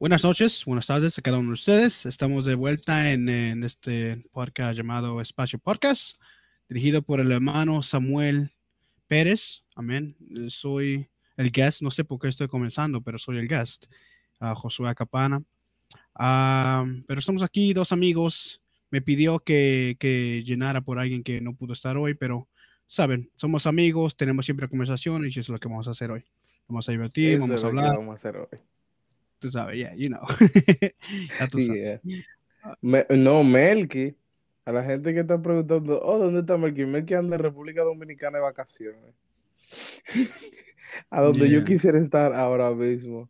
Buenas noches, buenas tardes a cada uno de ustedes. Estamos de vuelta en, en este podcast llamado Espacio Podcast, dirigido por el hermano Samuel Pérez. Amén. Soy el guest, no sé por qué estoy comenzando, pero soy el guest, a Josué Capana. Ah, pero estamos aquí, dos amigos. Me pidió que, que llenara por alguien que no pudo estar hoy, pero saben, somos amigos, tenemos siempre conversaciones y eso es lo que vamos a hacer hoy. Vamos a divertir, Eso vamos a hablar. vamos a hacer hoy. Tú sabes, yeah, you know. ya tú Sí, sabes. eh. Me- no, Melky. A la gente que está preguntando, oh, ¿dónde está Melky? Melky anda en República Dominicana de vacaciones. A donde yo quisiera estar ahora mismo.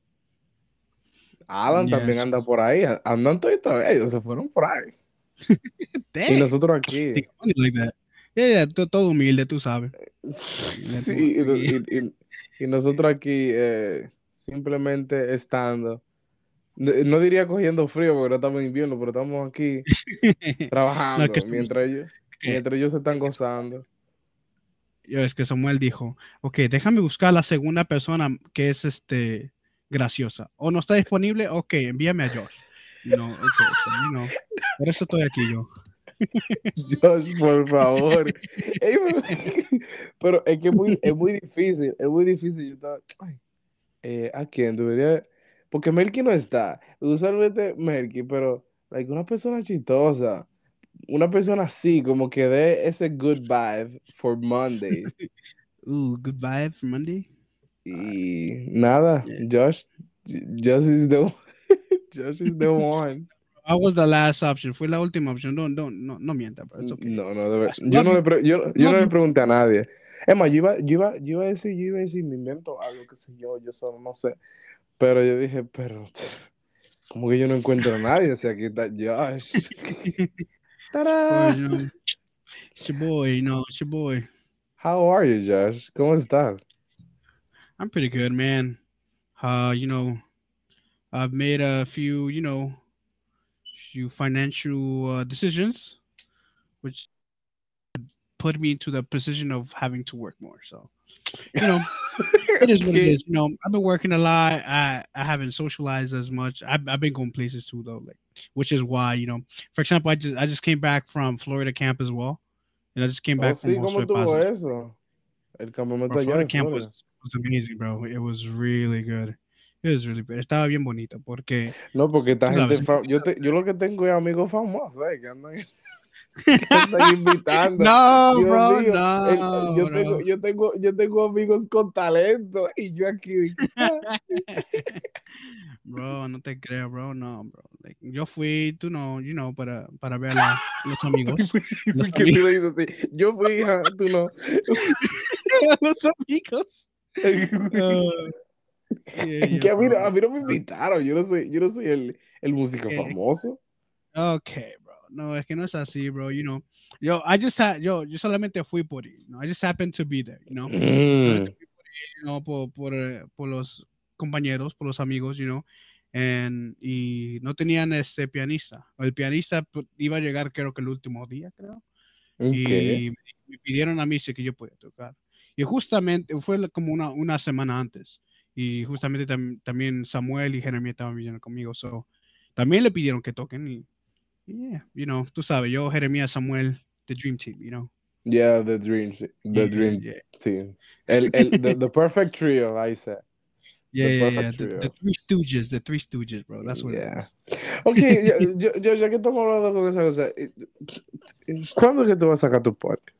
Alan también anda por ahí. Andan todos ellos se fueron por ahí. Y nosotros aquí. like. Yeah, yeah, to- todo humilde, tú sabes. Sí, y, y- y- y nosotros aquí eh, simplemente estando. No no diría cogiendo frío porque no estamos en invierno, pero estamos aquí trabajando mientras ellos, mientras ellos se están gozando. Es que Samuel dijo, ok, déjame buscar la segunda persona que es este graciosa. O no está disponible, ok, envíame a Josh. No, ok, so, know, por eso estoy aquí yo. Josh, por favor. Ey, pero, pero es que es muy, es muy difícil, es muy difícil. Yo estaba, ay, eh, ¿a quién debería? Porque Melky no está. Usualmente Melky, pero like, una persona chistosa, una persona así, como que dé ese good vibe for Monday. Ooh, good vibe for Monday. Y nada, Yeah. Josh, Josh is the, Josh is the one. I was the last option. Fue la última opción. No, no, no, no mienta, pero okay. No, no, de ver- That's Yo no le, yo, yo no not- le pregunté a nadie. Es más, yo iba, yo iba, yo iba a decir, yo iba a decir, me invento algo, qué sé yo, yo solo no sé. Pero yo dije, pero, como que yo no encuentro a nadie, o sea, aquí está Josh. ¡Tará! Pues, you it's your boy, you know, it's your boy. How are you, Josh? ¿Cómo estás? I'm pretty good, man. Uh, you know, I've made a few, you know, few financial uh, decisions, put me into the position of having to work more. So, you know, it is what it is. You know, I've been working a lot. I I haven't socialized as much. I've, I've been going places too, though, like which is why you know, for example, I just I just came back from Florida camp as well, and I just came Oh, back sí, from ¿cómo tuvo eso? El campamento Bro, Florida camp was, was amazing, bro. It was really good. It was really good. Estaba bien bonito porque No, porque esta gente, sabes. yo, te- yo lo que tengo es amigos famosos, ¿eh? Que andan, que andan invitando. no, Dios bro, mío, no, el- yo, no. tengo, yo, tengo, yo tengo amigos con talento y yo aquí. bro, no te creo, bro, no, bro. Like, yo fui, tú no, you know, para, para ver a los amigos. Los ¿Por qué tú le dices así? Yo fui, hija, tú no. los amigos. Uh, yeah, yeah, que a mí, no- bro. a mí no me invitaron, yo no soy, yo no soy el, el músico Eh, famoso. Okay, bro. No, es que no es así, bro. You know, yo, I just had, yo, yo solamente fui por. You know? I just happened to be there, you know. Mm. Por you know, por, por, eh, por los compañeros, por los amigos, you know. And, y no tenían este pianista. El pianista pues, iba a llegar creo que el último día, creo. Ok. Y me pidieron a mí si que yo podía tocar. Y justamente fue como una, una semana antes. Y justamente tam- también Samuel y Jeremías estaban viniendo conmigo. So, también le pidieron que toquen. Y yeah, you know, tú sabes, yo, Jeremías, Samuel, The Dream Team, you know. Yeah, the dream, the Yeah, dream yeah, team. El, el, the, the perfect trio, I said. yeah, The yeah, yeah, The, the. Three Stooges, The Three Stooges, bro. That's what Yeah. it Ok, ya, yo, yo- ya que estamos hablando con esa cosa, eh, ¿cuándo es que tú vas a sacar tu podcast?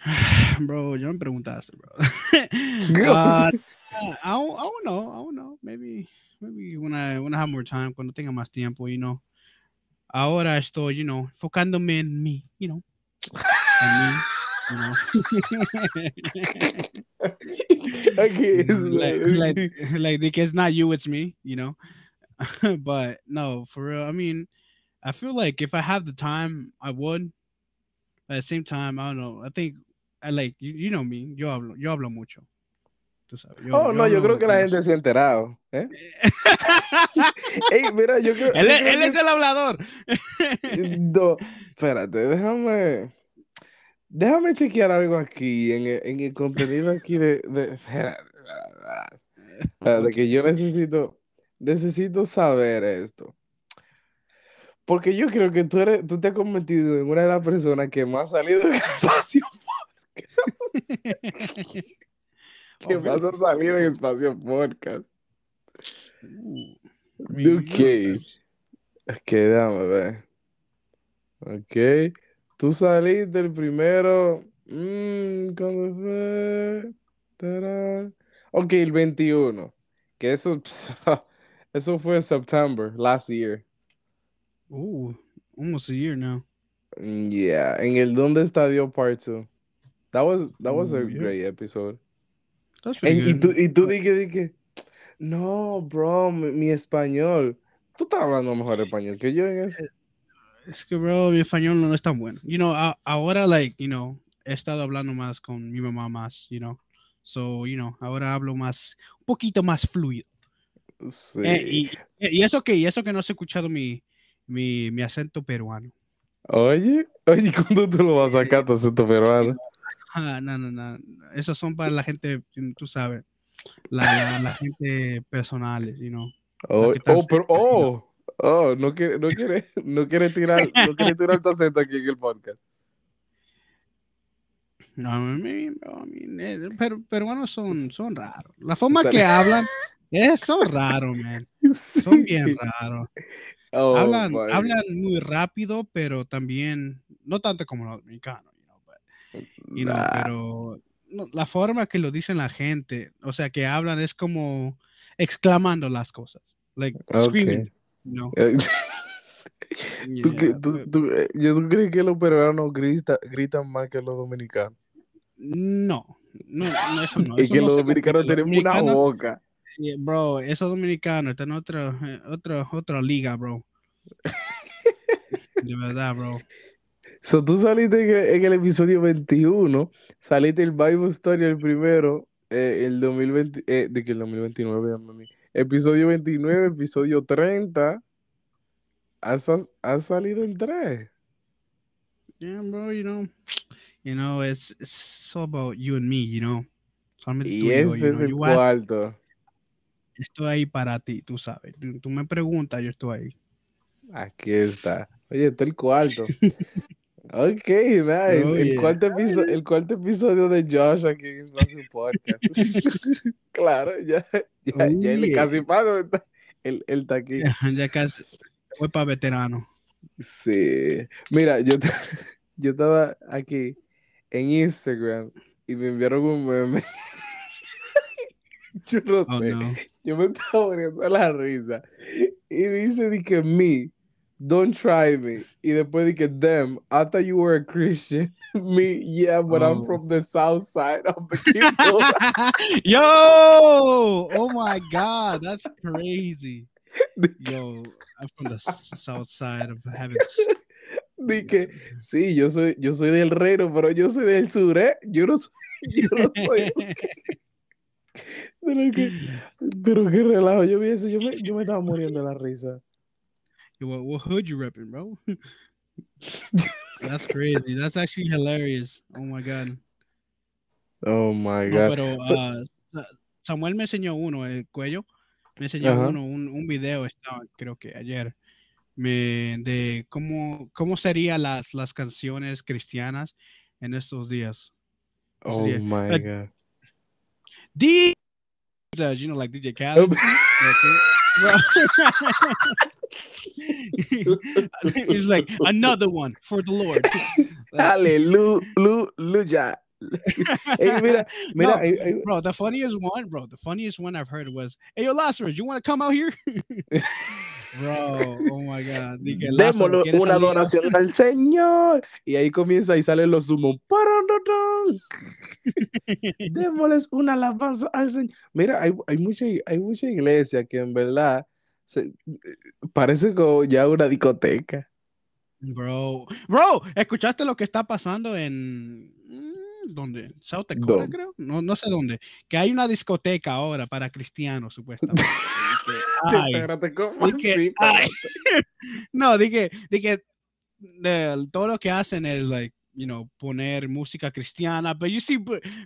bro, yo me preguntaste, bro. Uh, I don't, I don't know. I don't know. Maybe, maybe when I when I have more time, cuando tenga más tiempo, you know. Ahora estoy, you know, enfocándome en mí, you know. En mí, you know. Okay, it's mm, like, like- like, like, it's not you, it's me, you know. but no, for real. I mean, I feel like if I have the time, I would. At the same time, I don't know. I think I like you. You know me. Yo hablo, yo hablo mucho. Tú sabes, yo- Oh, no, yo creo que la gente se ha enterado. ¿eh? Ey, mira, yo creo, él, yo es- creo que- el hablador. No, espérate, déjame. Déjame chequear algo aquí en el, en el contenido aquí de. de espérate, espérate, espérate. Espérate, Ok. que yo necesito. necesito saber esto. Porque yo creo que tú, eres, tú te has convertido en una de las personas que más ha salido en espacio que Oh, más ha salido en espacio podcast. Ooh, I Ok. Ok, déjame ver. Ok. Tú saliste el primero. mm, ¿cuándo fue? Tarán. Ok, el 21. Que eso, eso fue September, last year. Ooh, almost a year now. Mm, Yeah, en el ¿Dónde está Dios Part 2? That was, that was a Ooh, yes. great episode. Y tú, y tú dije, dije, no, bro, mi, mi español. Tú estás hablando mejor español que yo en eso. Es que, bro, mi español no es tan bueno. You know, a- ahora, like, you know, he estado hablando más con mi mamá más, you know. So, you know, ahora hablo más, un poquito más fluido. Sí. Eh, y, y eso que, y eso que no has escuchado mi, mi, mi acento peruano. Oye, oye, ¿cuándo tú lo vas a sacar tu acento peruano? Ah, no, no, no. Esos son para la gente, tú sabes, la, la, la gente personales, you know. Oh, oh, pero, oh, oh, no quiere, no quiere, no quiere tirar, no quiere tirar tu acento aquí en el podcast. No, mean, eh, pero, peruanos son, son raros. La forma que hablan es, son raros, man. Son bien raros. Oh, hablan, hablan muy rápido, pero también, no tanto como los dominicanos, you know, Nah. pero no, la forma que lo dicen la gente, o sea, que hablan es como exclamando las cosas, like screaming, Ok. you know. Eh, ¿Tú, Yeah, tú- but- tú- eh, yo tú crees que los peruanos grita- gritan más que los dominicanos. no, no, no, eso no. Es eso que no los dominicanos. Los tenemos una boca. Yeah, bro, esos dominicanos están en otra, otra, otra liga, bro. De verdad, bro. So, tú saliste en el, en el episodio 21, saliste el Bible Story el primero, eh, el 2020, eh, de que el 2029, mami. Episodio 29, episodio 30. Has, has- salido en tres. Yeah, bro, you know, you know, it's, it's all about you and me, you know. Solamente tú Y y yo, ese you es know. el You cuarto. estoy ahí para ti, tú sabes. Tú, tú me preguntas, yo estoy ahí. Aquí está. Oye, está el cuarto. Ok, nice. Oh, el, yeah. cuarto episo- el cuarto episodio de Josh aquí en Espacio Podcast. claro, ya, ya, Oh, ya yeah. casi pago. está- Él, él está aquí. Ya casi voy para veterano. Sí. Mira, yo, yo estaba aquí en Instagram y me enviaron un meme. Yo no Oh, sé. no. Yo me estaba muriendo de la risa. Y dice di que me, don't try me. Y después di que them, I thought you were a Christian. me, yeah, but I'm Oh. from the south side of the kingdom. Yo, oh my God, that's crazy. Yo, I'm from the south side of heaven. Di que, sí, yo soy, yo soy del reino, pero yo soy del sur, ¿eh? Yo no soy, yo no soy. Pero que, pero qué relajo, yo vi eso, yo me, yo me estaba muriendo de la risa. What, what hood you repping, bro? That's crazy. That's actually hilarious. Oh my God. Oh my No, God. pero But- ah, Sa- Samuel me enseñó uno, el cuello. Me enseñó Ajá. uno, un, un video, estaba, creo que ayer, me, de cómo, cómo serían las, las canciones cristianas en estos días. Oh yeah. my But- God. D, you know, like DJ Khaled. That's it. Bro. It's like another one for the Lord. Aleluya. Ey, mira, mira, No, hay- Bro, the funniest one, bro, the funniest one I've heard was, "Hey, yo, Lazarus, you want to come out here?" bro, oh my God, Di que démosle una salir? adoración al Señor. Y ahí comienza y salen los sumos. Démosles una alabanza al Señor. Mira, hay, hay, mucha, hay mucha iglesia que en verdad se- parece como ya una discoteca. Bro, bro, ¿escuchaste lo que está pasando en mm, dónde? South Dakota, ¿Dónde? creo. No, no sé dónde. Que hay una discoteca ahora para cristianos, supuestamente. Ay, Espérate, ¿cómo di que- así? ay. no, dije, dije, de- todo lo que hacen es like, you know, poner música cristiana, pero you see,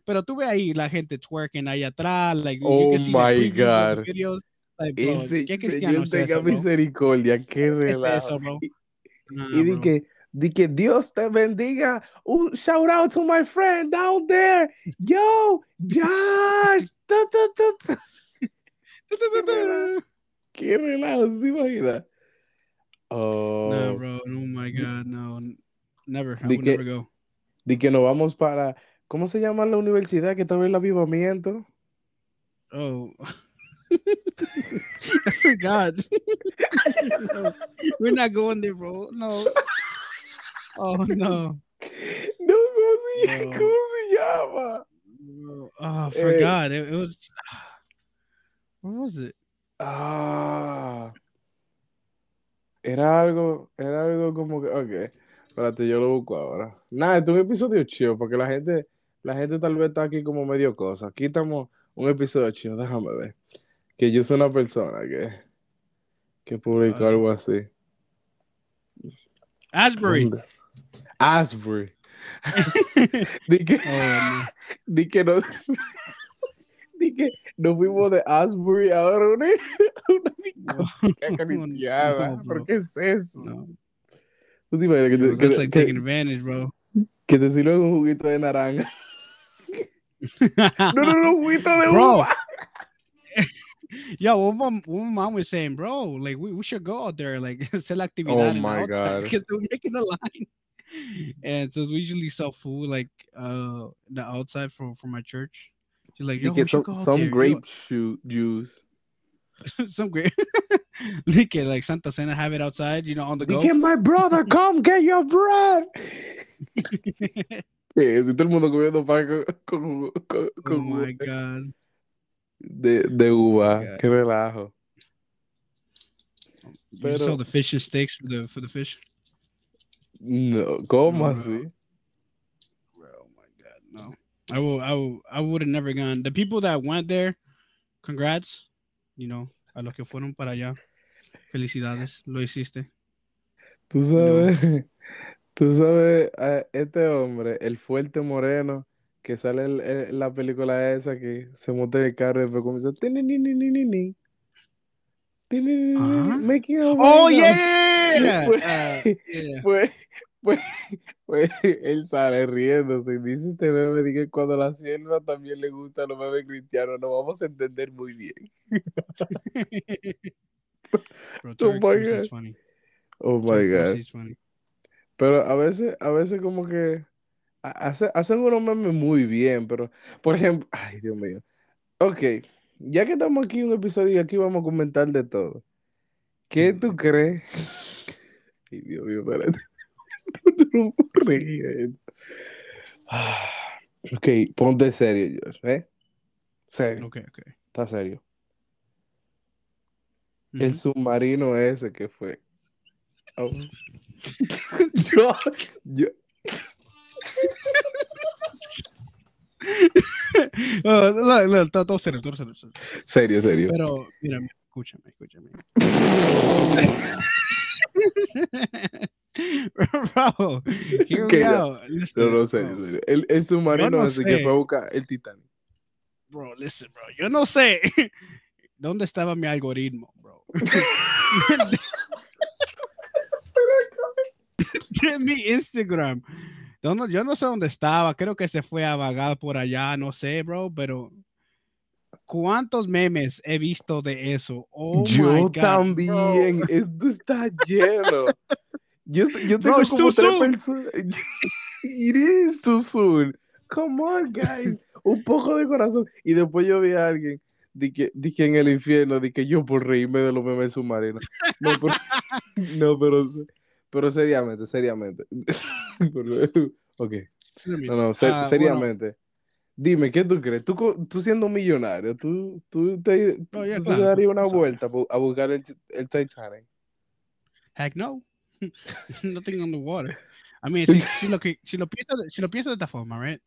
pero tú ves ahí la gente twerking ahí atrás, like you Oh can see my God. videos. Like, bro, Ese ¿qué cristiano Señor es tenga eso, bro? misericordia, qué ¿Qué es relajo. eso, bro? Y, Nah, y di bro. que, di que Dios te bendiga. Un shout out to my friend down there. Yo, Josh. Tu, tu, tu. Qué relajo, ¿se imagina? Oh, Nah, bro. Oh my God, no. Never. I Di would que- never go. di que nos vamos para, ¿cómo se llama la universidad que está en el avivamiento? Oh. I forgot. No, we're not going there, bro. No. Oh no. No, ¿cómo se, No. ¿cómo se llama? No. Oh, I Eh. forgot. It, it was. What was it? Ah. Era algo, era algo como que, ok, espérate, yo lo busco ahora. Nada, este es un episodio chido, porque la gente, la gente tal vez está aquí como medio cosa. Aquí estamos un episodio chido, déjame ver. Que yo soy una persona que, que publicó algo así. Asbury. ¿Dónde? Asbury. Di que, Oh, di que no, di que nos fuimos de Asbury ahora una, una no. No, ¿Por qué es eso? ¿Tú te imaginas que te, que like taking advantage, bro. que te sirvan un juguito de naranja? No, no, no, juguito de uva. Yo, what my, what mom was saying, bro, like we, we should go out there, like sell actividad Oh my God. because we're making a line. And since we usually sell food like uh the outside for for my church, she's like, yo, we should some, go out some there, yo." grape shoe juice. some great like it, like Santa Cena have it outside, you know, on the Di go. que my brother, come get your bread. ¿Qué es? Y todo el mundo comiendo pan con, con, con, oh con my jugo god. de, de oh uva. God. Qué relajo. You Pero- sell the fish and steaks for the for the fish. No, ¿cómo No, no. así? Oh my god, no. I will I will I would have never gone. The people that went there, congrats, you know, a los que fueron para allá. Felicidades, lo hiciste. Tú sabes, tú sabes, a este hombre, el fuerte moreno, que sale en, en la película esa que se monta el carro y después comienza "Tinininininini, tininini, Ajá. making a Oh yeah, now". Uh, yeah. Pues, pues, pues, él sale riéndose y dice este bebé di que cuando la sierva también le gusta los bebés cristianos, nos vamos a entender muy bien. Bro, Oh Terry my God. funny. Oh my God. funny. Pero a veces, a veces como que ha- hace- hacen unos memes muy bien, pero, por ejemplo, ay, Dios mío. Ok, ya que estamos aquí en un episodio y aquí vamos a comentar de todo. ¿Qué tú crees? Ay, Dios mío, espérate. No puedo reír de esto. Ah, Ok, ponte serio, Josh, ¿eh? Serio, Okay, okay. está serio. El submarino ese que fue. Oh. Yo, yo, Oh, look, look, todo, todo serio, todo serio, serio. serio, serio. Pero, mira, escúchame, escúchame. Bro, hear Ok, me ya. out. Listen, No, no, bro. serio. El, el submarino no que sé. fue a buscar el Titanic. Bro, listen, bro. Yo no sé dónde estaba mi algoritmo, bro. de mi Instagram. Yo no, yo no sé dónde estaba. Creo que se fue a vagar por allá. No sé, bro, pero ¿cuántos memes he visto de eso? Oh my yo God, también. bro. Esto está lleno. Yo, yo tengo it's como tres personas. It is too soon. Come on, guys. Un poco de corazón. Y después yo vi a alguien. Di que, di que en el infierno, di que yo por reírme de los memes submarinos. No, pero, no, pero, pero seriamente, seriamente. Ok. No, no, se- Ah, bueno, seriamente. Dime, ¿qué tú crees? Tú, tú siendo millonario, ¿tú, tú te, Oh, yeah, tú te claro, darías una vuelta a buscar el, el Titanic? Heck no. Nothing on the water. I mean, si, si lo, si, lo piensas, de- si lo piensas de esta forma, right?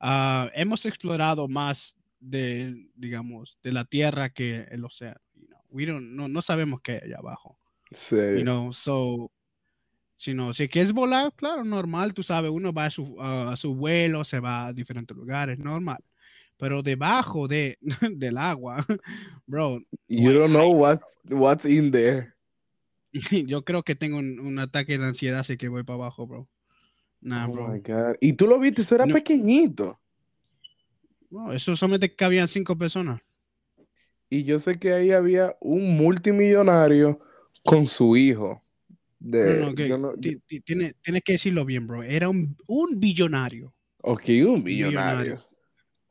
Ah, hemos explorado más de, digamos, de la tierra que el océano. You know? We don't, no, no sabemos qué hay allá abajo. Sí. You know, so, si no, si quieres volar, claro, normal, tú sabes, uno va a su, a su vuelo, se va a diferentes lugares, normal. pero debajo de, del agua, bro. You don't know what's, what's in there. Yo creo que tengo un, un, ataque de ansiedad, así que voy para abajo, bro. Nah, oh bro. my God. Y tú lo viste, eso era No. pequeñito. No, eso solamente cabían cinco personas. Y yo sé que ahí había un multimillonario con su hijo. De, No, yo tiene- tienes que decirlo bien, bro. Era un, un billonario. ok, un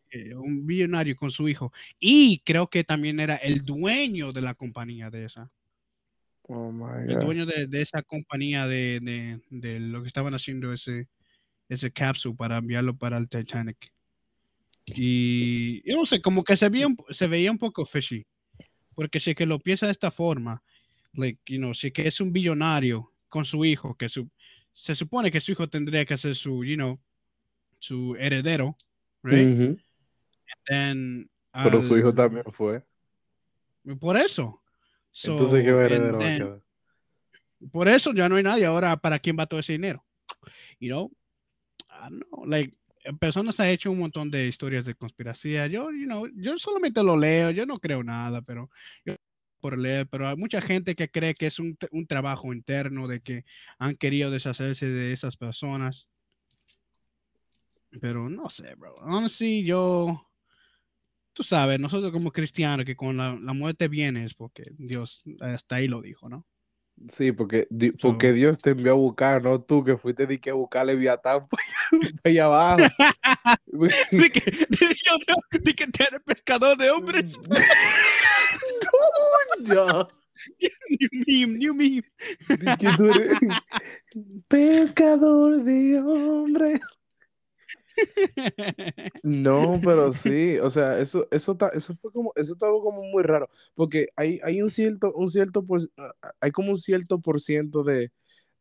eh, un billonario con su hijo. Y creo que también era el dueño de la compañía de esa. Oh my El God. dueño de, de esa compañía de, de- de lo que estaban haciendo ese, ese capsule para enviarlo para el Titanic. Y yo no sé, como que se veía, un- se veía un poco fishy. Porque si es que lo piensa de esta forma, like, you know, si que es un billonario con su hijo, que su, se supone que su hijo tendría que ser su, you know, su heredero, right? Then, Pero su hijo también fue. Por eso. So, Entonces, ¿qué heredero va a quedar? Por eso ya no hay nadie. Ahora, ¿para quién va todo ese dinero? You know, I don't know, like, personas han hecho un montón de historias de conspiración. Yo, you know, yo solamente lo leo, yo no creo nada, pero yo por leer, pero hay mucha gente que cree que es un, un trabajo interno, de que han querido deshacerse de esas personas. Pero no sé, bro. Honestly, yo, tú sabes, nosotros como cristianos, que con la, la muerte viene es porque Dios hasta ahí lo dijo, ¿no? Sí, porque, di- So- porque Dios te envió a buscar, no tú que fuiste de que a buscar Leviatán para allá abajo. de que, de, yo tengo- de que tú eres pescador de hombres. Ya. New meme, new meme. Pescador de hombres. No, pero sí, o sea, eso, eso, ta- eso fue como, eso estaba como muy raro, porque hay, hay un cierto, un cierto, por, ah, hay como un cierto por ciento de,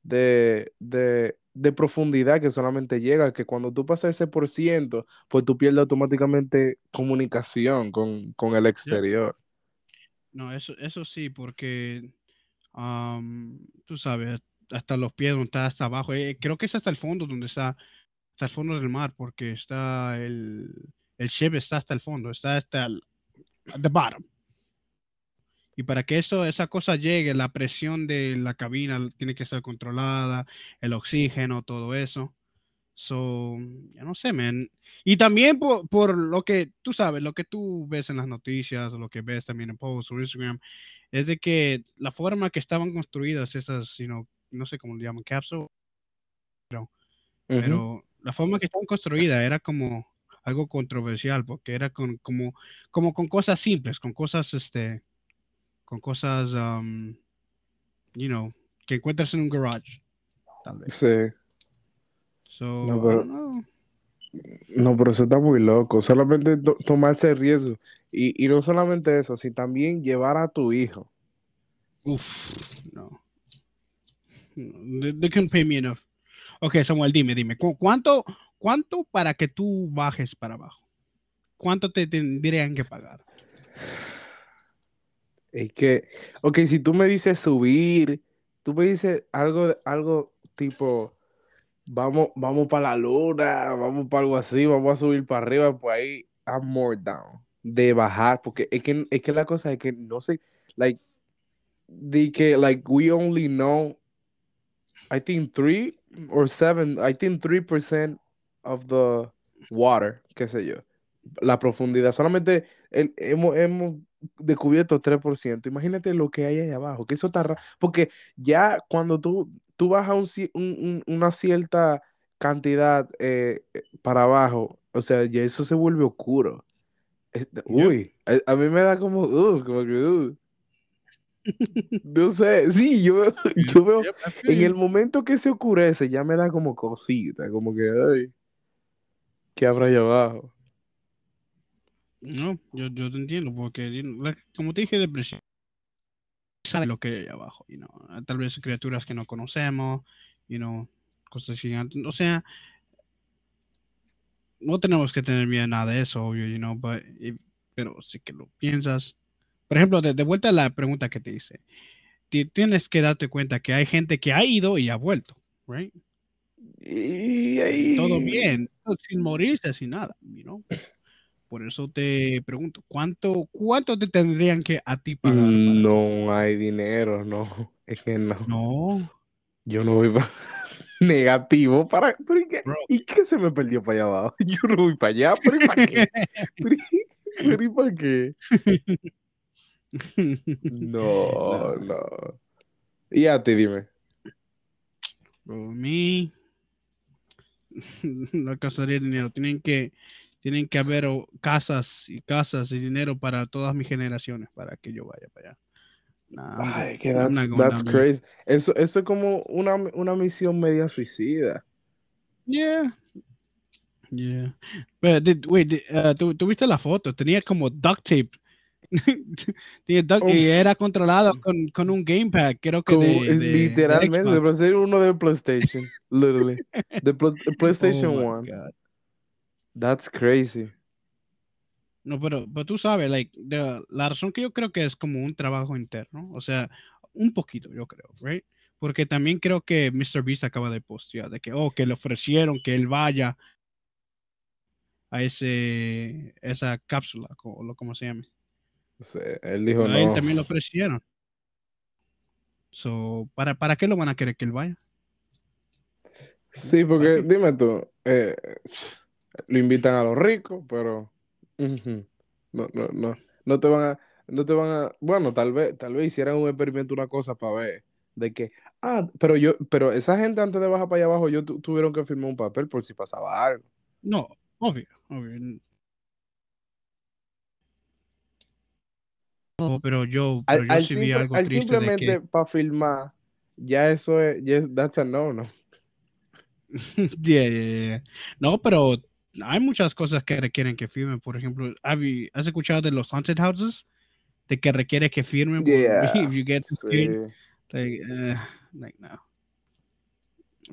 de, de, de profundidad que solamente llega, que cuando tú pasas ese por ciento, pues tú pierdes automáticamente comunicación con, con el exterior. No, eso, eso sí, porque am, tú sabes, hasta los pies, donde está hasta abajo. eh, creo que es hasta el fondo, donde está, hasta el fondo del mar, porque está el, el ship está hasta el fondo, está hasta el at the bottom. Y para que eso, esa cosa llegue, la presión de la cabina tiene que estar controlada, el oxígeno, todo eso. So, ya no sé, man. Y también por, por lo que tú sabes, lo que tú ves en las noticias, lo que ves también en posts o Instagram, es de que la forma que estaban construidas esas, you know, no sé cómo le llaman, capsule, Ujú. pero la forma que estaban construidas era como algo controversial, porque era con, como, como con cosas simples, con cosas, este, con cosas, um, you know, que encuentras en un garage, tal vez. Sí. So, No, pero-. No, pero eso está muy loco. Solamente to- tomarse el riesgo. Y, y no solamente eso, sino también llevar a tu hijo. Uf, no. No, They, they couldn't pay me enough. Ok, Samuel, dime, dime, ¿cu- ¿cuánto, cuánto para que tú bajes para abajo? ¿Cuánto te tendrían que pagar? Es que, ok, si tú me dices subir, tú me dices algo, algo tipo, vamos, vamos para la luna, vamos para algo así, vamos a subir para arriba, pues ahí, I'm more down. De bajar, porque es que, es que la cosa es que no sé, like, de que, like, we only know, I think three or seven, I think 3% of the water, qué sé yo, la profundidad, solamente el- hemos, hemos descubierto 3%. Imagínate lo que hay ahí abajo, que eso está raro, porque ya cuando tú, tú bajas un ci- un- un- una cierta cantidad eh, para abajo, o sea, ya eso se vuelve oscuro. Uy, a, a mí me da como, uh, como que, uh. No sé, sí, yo, yo veo, en el momento que se oscurece, ya me da como cosita, como que, ay, ¿qué habrá allá abajo? No, yo, yo te entiendo, porque como te dije de principio, sabe lo que hay ahí abajo, you know, tal vez criaturas que no conocemos, you know, cosas gigantes, o sea, no tenemos que tener miedo a nada de eso, obvio, you know, but if- pero sí que lo piensas. Por ejemplo, de, de vuelta a la pregunta que te hice, ti- tienes que darte cuenta que hay gente que ha ido y ha vuelto, right? Y. Todo bien, sin morirse, sin nada, you know. por eso te pregunto, ¿cuánto, cuánto te tendrían que a ti pagar? para- No hay dinero, no. Es que no. No, Yo no voy para negativo para. ¿pero y, qué. ¿Y qué se me perdió para allá abajo? Yo no voy para allá, pero ¿y para qué? ¿Pero y- pero y para qué? No, No. no. Y a ti, dime. Por mí, no alcanzaría dinero. Tienen que, tienen que haber casas y casas y dinero para todas mis generaciones para que yo vaya para allá. Nah, Ay, que that's, that's crazy. Eso, eso es como una, una misión media suicida. Yeah. Yeah. Did, wait, did, uh, ¿tú, tú viste la foto? Tenía como duct tape. Y era controlado con, con un gamepad, creo que Como, de, de- de literalmente, Xbox. ser uno del PlayStation. Literally. PlayStation Oh 1. God. That's crazy. No, pero, pero tú sabes, like, the- la razón que yo creo que es como un trabajo interno, o sea, un poquito, yo creo, right? Porque también creo que Mr. Beast acaba de postear de que, oh, que le ofrecieron que él vaya a ese, esa cápsula, o lo como se llame. Sí, él dijo a él no. también lo ofrecieron. So, ¿para, ¿para qué lo van a querer que él vaya? Sí, porque dime tú, eh, lo invitan a los ricos, pero no, no, no, no te van a, no te van a, bueno, tal vez, tal vez hicieran un experimento, una cosa para ver, de que, ah, pero yo, pero esa gente antes de bajar para allá abajo, yo tu- tuvieron que firmar un papel por si pasaba algo. No, obvio, obvio. No, pero yo, pero Al, yo al sí vi simple- algo al triste de simplemente que, para filmar, ya eso es, ya es- that's a no, no. Yeah, yeah, yeah. No, pero hay muchas cosas que requieren que firmen. Por ejemplo, ¿has escuchado de los haunted houses? De que requiere que firmen Yeah, if you get Sí. paid. Like, eh, like, no.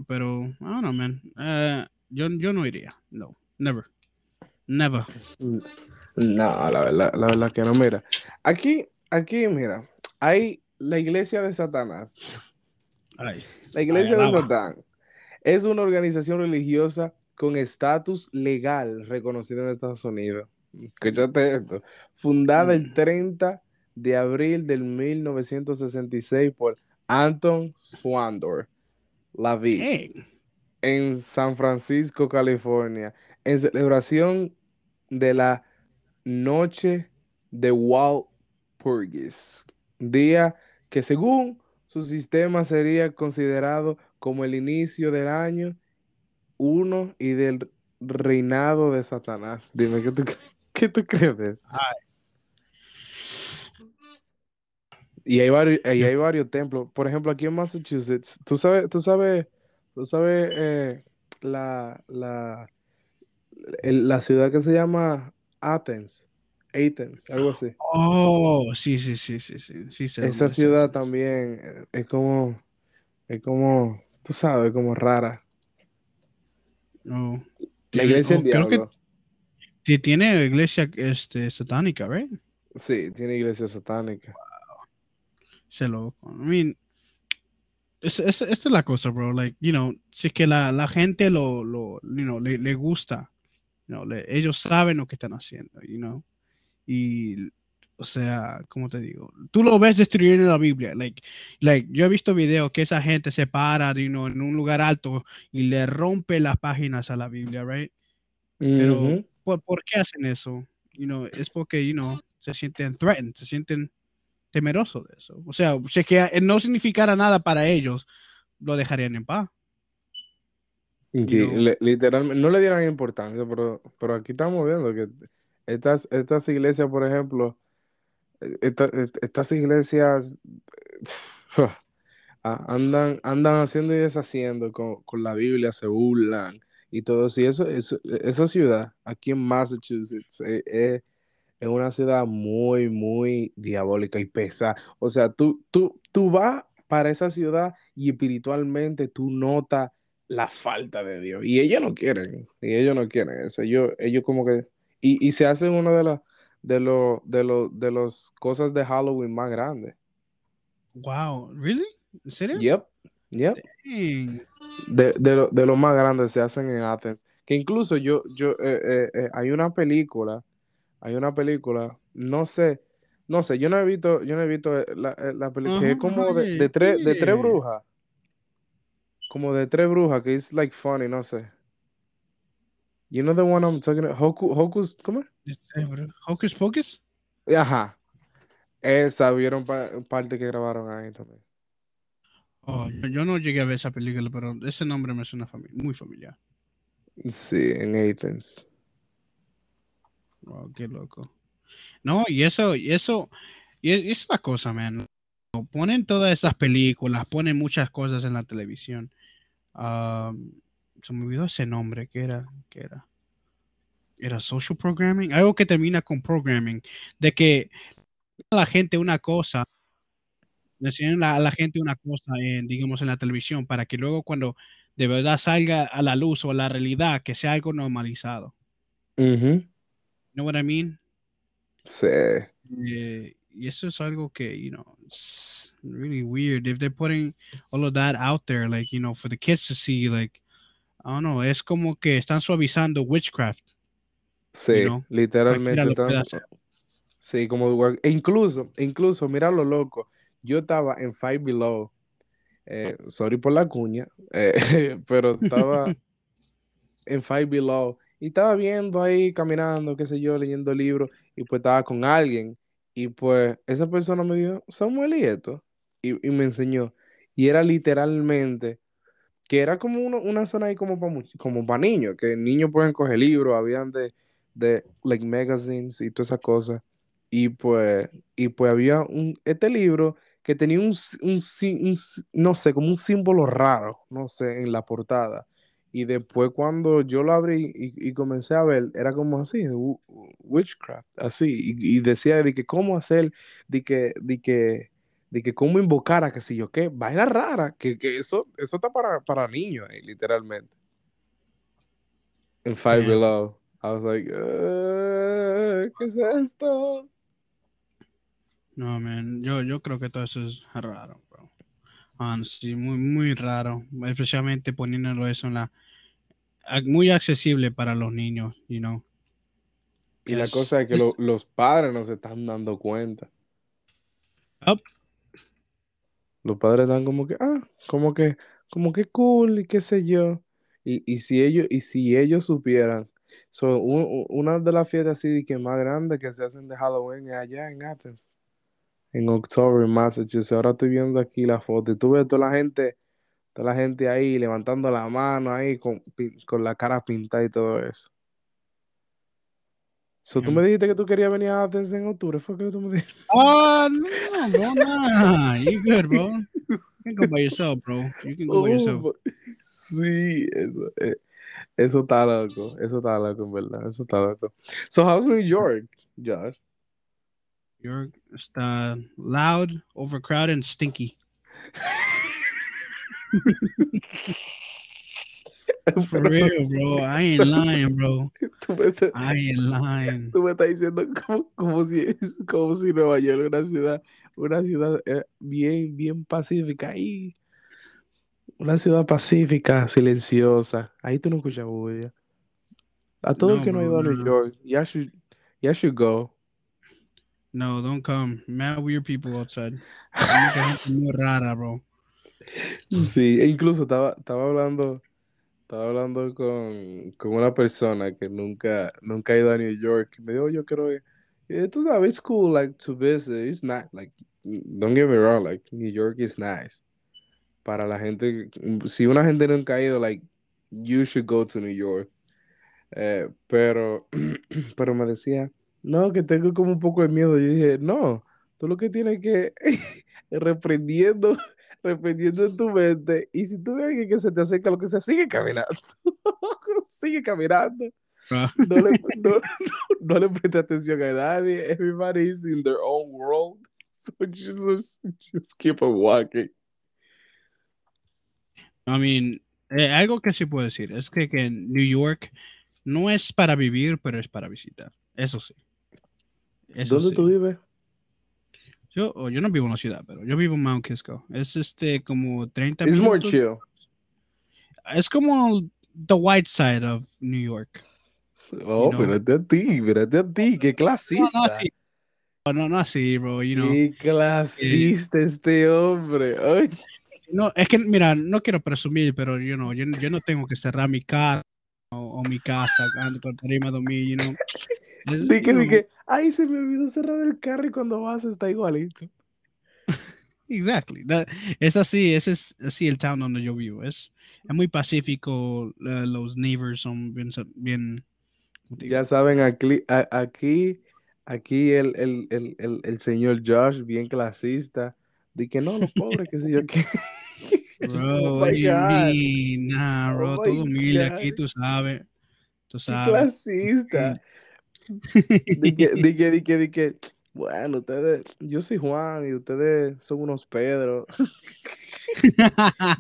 Pero, I don't know, man. Eh, yo, yo no iría. No, never. Never. No, la verdad, la verdad que no. Mira, aquí, aquí, mira, hay la iglesia de Satanás. Ay, La iglesia de. Satán es una organización religiosa con estatus legal reconocido en Estados Unidos. Escúchate esto. Fundada el Mm. 30 de abril del 1966 por Anton Swandor Lavie hey, en San Francisco, California, en celebración de la Noche de Walpurgis, día que según su sistema sería considerado como el inicio del año 1 y del reinado de Satanás. Dime, ¿qué tú, qué tú crees de eso? Y hay varios, y hay varios templos. Por ejemplo, aquí en Massachusetts, tú sabes, tú sabes, tú sabes eh, la, la, la ciudad que se llama Athens, Athens, algo así. Oh, sí, sí, sí, sí, sí. sí Esa ciudad Athens. también eh, es como, es como, tú sabes, como rara. Oh, La iglesia oh, creo que diablo. tiene iglesia este, satánica, right? Sí, tiene iglesia satánica. Se loco. I mean, es, es- esta es la cosa, bro. Like, you know, si es que la, la gente lo, lo you know, le, le gusta, know, le- ellos saben lo que están haciendo, you know. Y, o sea, ¿cómo te digo? Tú lo ves destruir en la Biblia. Like, like, yo he visto videos que esa gente se para, you know, en un lugar alto y le rompe las páginas a la Biblia, right? Pero, Ujú. ¿por, por qué hacen eso? You know, es porque, you know, se sienten threatened, se sienten temerosos de eso. O sea, si es que no significara nada para ellos, lo dejarían en paz. Le- literalmente, no le dieran importancia, pero, pero aquí estamos viendo que estas, estas iglesias, por ejemplo, eh, esta- est- estas iglesias ah, andan, andan haciendo y deshaciendo con, con la Biblia, se burlan y todo eso. Y eso, eso- esa ciudad, aquí en Massachusetts, eh, eh, es una ciudad muy, muy diabólica y pesada. O sea, tú, tú, tú vas para esa ciudad y espiritualmente tú notas la falta de Dios. Y ellos no quieren, y ellos no quieren eso. Ellos, ellos como que, y, y se hacen una de las de los de los de las cosas de Halloween más grandes. Wow, ¿really? ¿En serio? Yep, yep. Dang. De, de lo, de lo más grandes se hacen en Athens. Que incluso yo, yo, eh, eh, eh, hay una película hay una película, no sé, no sé, yo no he visto, yo no he visto eh, la, la película, que es como de, de tres, de tres brujas. Como de tres brujas, que es like funny, no sé. You know the one I'm talking about? Hocus, Hocus ¿cómo es? Hocus Pocus. Ajá. Esa vieron parte que grabaron ahí también. Oh, yo, no llegué a ver esa película, pero ese nombre me suena muy familiar. Sí, en Athens. Wow, qué loco. No, y eso, y eso, y es, la cosa, man. Ponen todas estas películas, ponen muchas cosas en la televisión. Se me olvidó ese nombre, ¿qué era? ¿Qué era? Era social programming, algo que termina con programming, de que a la gente una cosa, le enseñan a la gente una cosa, en, digamos, en la televisión, para que luego cuando de verdad salga a la luz o a la realidad, que sea algo normalizado. Uh You know what I mean? Sí. Eh, y eso es algo que, you know, it's really weird. If they're putting all of that out there, like, you know, for the kids to see, like, I don't know, es como que están suavizando witchcraft. Sí, literalmente. sí, como e incluso, incluso, mira lo loco. Yo estaba en Five Below. Eh, sorry por la cuña, eh, pero estaba en Five Below y estaba viendo ahí, caminando, qué sé yo, leyendo libros, y pues estaba con alguien, y pues esa persona me dijo, Samuel y esto, y, me enseñó, y era literalmente, que era como una zona ahí como para como para niños, que niños pueden coger libros, habían de, de like magazines y todas esas cosas, y pues, y pues había un, este libro que tenía un, un, no sé, como un símbolo raro, no sé, en la portada. Y después cuando yo lo abrí y, comencé a ver, era como así, witchcraft, así. Y, decía de que cómo hacer, de que, de que, de que cómo invocar a que si yo qué, vaina rara, que, que eso, eso está para, para niños, literalmente. En Five Below. I was like, uh, ¿qué es esto? No, man, yo, yo creo que todo eso es raro, bro. sí, muy, muy raro. Especialmente poniéndolo eso en la, muy accesible para los niños, you know. Y la cosa es que los padres no se están dando cuenta. Los padres están como que, ah, como que, como que cool y qué sé yo. Y, si ellos, y si ellos supieran, so, una de las fiestas así que más grandes que se hacen de Halloween es allá en Athens, en octubre, en Massachusetts. Ahora estoy viendo aquí la foto y tú ves toda la gente Toda la gente ahí levantando la mano ahí con, con la cara pintada y todo eso. So, tú me dijiste que tú querías venir a Athens en octubre, ¿fue que tú me dijiste? Oh, no, no, no. You good, bro. You can go by yourself, bro. You can go by yourself. Sí, eso, eh, eso está loco. Eso está loco, en verdad. Eso está loco. So, how's New York, Josh? New York está loud, overcrowded, and stinky. For real, bro. I ain't lying, bro. I ain't lying. Tú me estás diciendo como, como, si, como si Nueva York una ciudad, una ciudad eh, bien, bien pacífica. Ahí. Una ciudad pacífica, silenciosa. Ahí tú no escuchas bulla. A todo el que no ha ido a New York, ya should, ya should go. No, don't come. Mad weird people outside. muy rara, bro. Sí, e incluso estaba, estaba hablando, estaba hablando con, con, una persona que nunca, nunca ha ido a New York. Me dijo, yo creo que, tú sabes, it's cool, like, to visit. It's not, like, don't get me wrong, like, New York is nice. Para la gente, si una gente nunca ha ido, like, you should go to New York. Eh, pero, pero me decía, no, que tengo como un poco de miedo. Y dije, no, tú lo que tienes que reprendiendo repitiendo en tu mente. Y si tú ves a alguien que se te acerca, lo que sea, sigue caminando. sigue caminando. Ah. No, le, no, no, le preste atención a nadie. Everybody is in their own world. So just, just keep on walking. I mean, eh, algo que sí puedo decir es que, que en New York no es para vivir, pero es para visitar. Eso sí. Eso ¿Dónde tú vives? Yo, yo no vivo en la ciudad, pero yo vivo en Mount Kisco. Es este como 30 It's more chill. Es como the white side of New York. Oh, know? espérate a ti, espérate a ti, qué No, no clasista. así. No, no, no así, bro, you know. Qué clasista este hombre. No, es que, mira, no quiero presumir, pero you know, yo, yo no tengo que cerrar mi casa o, o mi casa con arriba de mí, you know. Es, Di que, you di know, que, ay, se me olvidó cerrar el carro y cuando vas está igualito. Exactly. That- es así, ese es así el town donde yo vivo. Es, es muy pacífico, eh, los neighbors son bien, bien. Ya saben, aquí, aquí, aquí el, el, el, el, señor Josh, bien clasista, di que no, los pobres, que sé yo qué. Bro, Oh you mean? Nah, Oh bro, my todo humilde aquí, tú sabes. Tú sabes. clasista. Di que, di que, di que, di que, bueno, ustedes, yo soy Juan y ustedes son unos Pedro.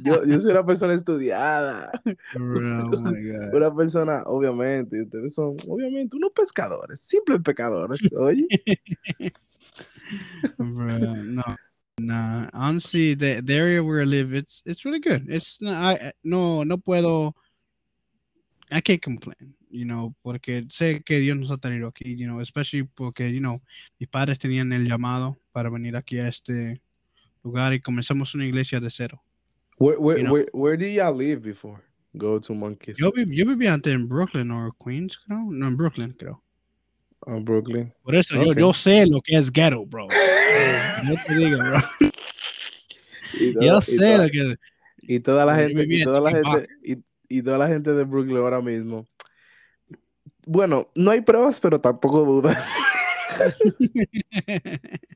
Yo, yo soy una persona estudiada, Bro, oh my God. una persona, obviamente, y ustedes son, obviamente, unos pescadores, simples pecadores, oye. Bro, no, nah. Honestly, the, the area where I live, it's it's really good. It's I- no no puedo. I can't complain, you know, porque sé que Dios nos ha tenido aquí, you know, especially porque, you know, mis padres tenían el llamado para venir aquí a este lugar y comenzamos una iglesia de cero. Where, where, You know. where, where did y'all live before? Go to Monkeys. Yo, yo vivía antes en Brooklyn o Queens, creo. No, en Brooklyn, creo. Oh, Brooklyn. Por eso yo, Ok. yo sé lo que es ghetto, bro. No te digo, bro. Y toda- Yo y sé toda- lo que Y toda la Yo gente, y toda la gente, y, y toda la gente de Brooklyn ahora mismo. Bueno, no hay pruebas, pero tampoco dudas.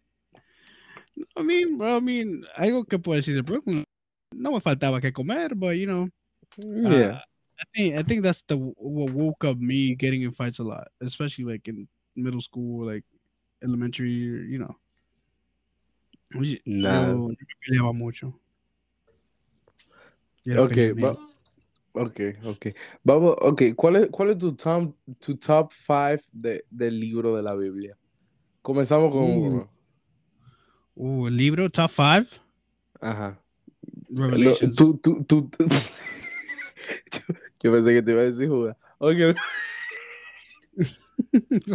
I mean, bro, I mean, algo que puedo decir de Brooklyn, no me faltaba que comer, but you know, uh, Yeah. I think I think that's the what woke up me getting in fights a lot, especially like in middle school, like elementary, you know. Oye, Nah. Yo, yo me peleaba mucho. Yo Ok. Ok, ok. Vamos, ok. ¿Cuál es, cuál es tu top, tu top five de, del libro de la Biblia? Comenzamos con Uh. uno. Uh, el libro top five, Ajá. Revelations. tú, tú, tú, tú- yo, yo pensé que te iba a decir Judas. Ok,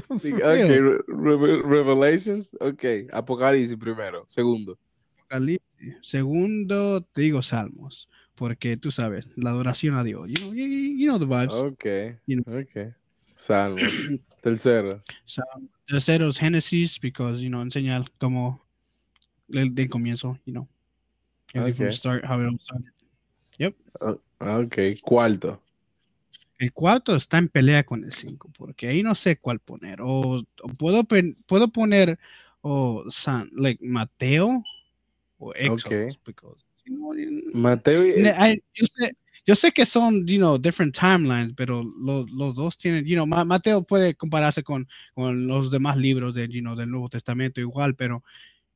For sí, real. ok, Re- Reve- Revelations. Ok, Apocalipsis primero. Segundo. Apocalipsis. Segundo, te digo Salmos, porque tú sabes, la adoración a Dios. You know, you, you know the vibes. Ok, You ok. Salmos. Tercero. Tercero es Génesis, because, you know, enseña como del, del comienzo, you know. From Okay. start, how it all started. Ok, cuarto. El cuarto está en pelea con el cinco, porque ahí no sé cuál poner. O, o puedo, puedo poner o San, like Mateo o Exodus, because, you know, you- Mateo y... I- yo, sé, yo sé que son, you know, different timelines, pero los, los dos tienen, you know, Ma- Mateo puede compararse con, con los demás libros del, you know, del Nuevo Testamento igual, pero,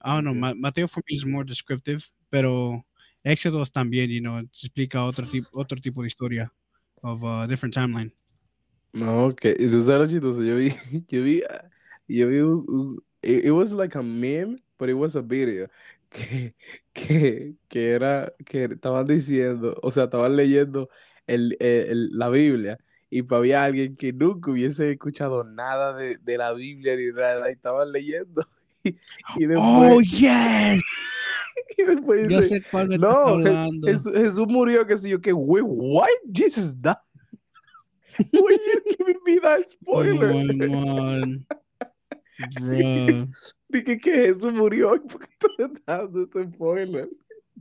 I don't know. Ma- Mateo for me is more descriptive, pero Éxodos también, you know, explica otro tipo, otro tipo de historia of a different timeline. No, ok. Y tú sabes lo chistoso, yo vi, yo vi, ah, yo vi it, it was like a meme, but it was a video, que, que, que era, que estaban diciendo, o sea, estaban leyendo el, el- el- la Biblia, y pa- había alguien que nunca hubiese escuchado nada de, de la Biblia ni nada, y estaban leyendo, y, y después, Oh, yes! y después Yo dice, sé cuál me no. Jesús, Jesús murió, que sé yo, que, wait, what? Jesus died? Why you giving me that Oh, spoiler? Dije que Jesús murió y por qué tú le estás dando ese spoiler.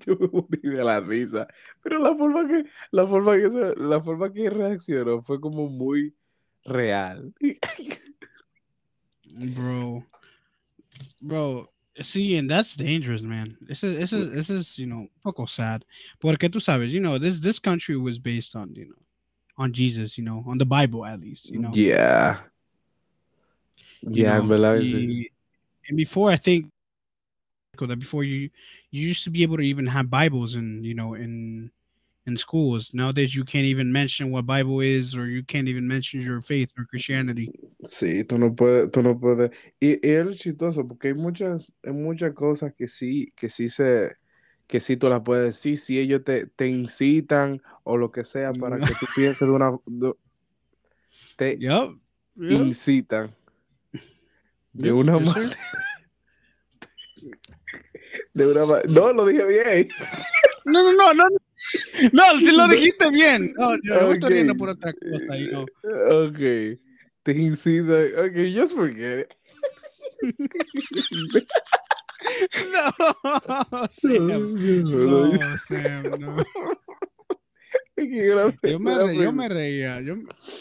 Yo me morí de la risa. Pero la forma que, la forma que, se- la forma que reaccionó fue como muy real. bro bro see and that's dangerous man this is this is this is you know poco sad porque tú sabes you know this this country was based on you know on jesus you know on the bible at least you know Yeah. You Yeah, know, verdad que sí. y- and before i think that before you you used to be able to even have bibles in you know in in schools nowadays you can't even mention what bible is or you can't even mention your faith or christianity Sí, tú no puedes, tú no puedes. Y, y es chistoso porque hay muchas, hay muchas cosas que sí, que sí se, que sí tú las puedes decir, si ellos te, te incitan o lo que sea para que tú pienses de una, de- te, yep Yeah. incitan de una manera. De una ma- No, lo dije bien. No, no, no, no. No, si lo dijiste bien. No, yo me estoy riendo Ok. por otra cosa y no. Ok. Te incitan. Ok, just forget it. No, Sam. No, Sam, no. Yo me, re- yo me reía. Yo,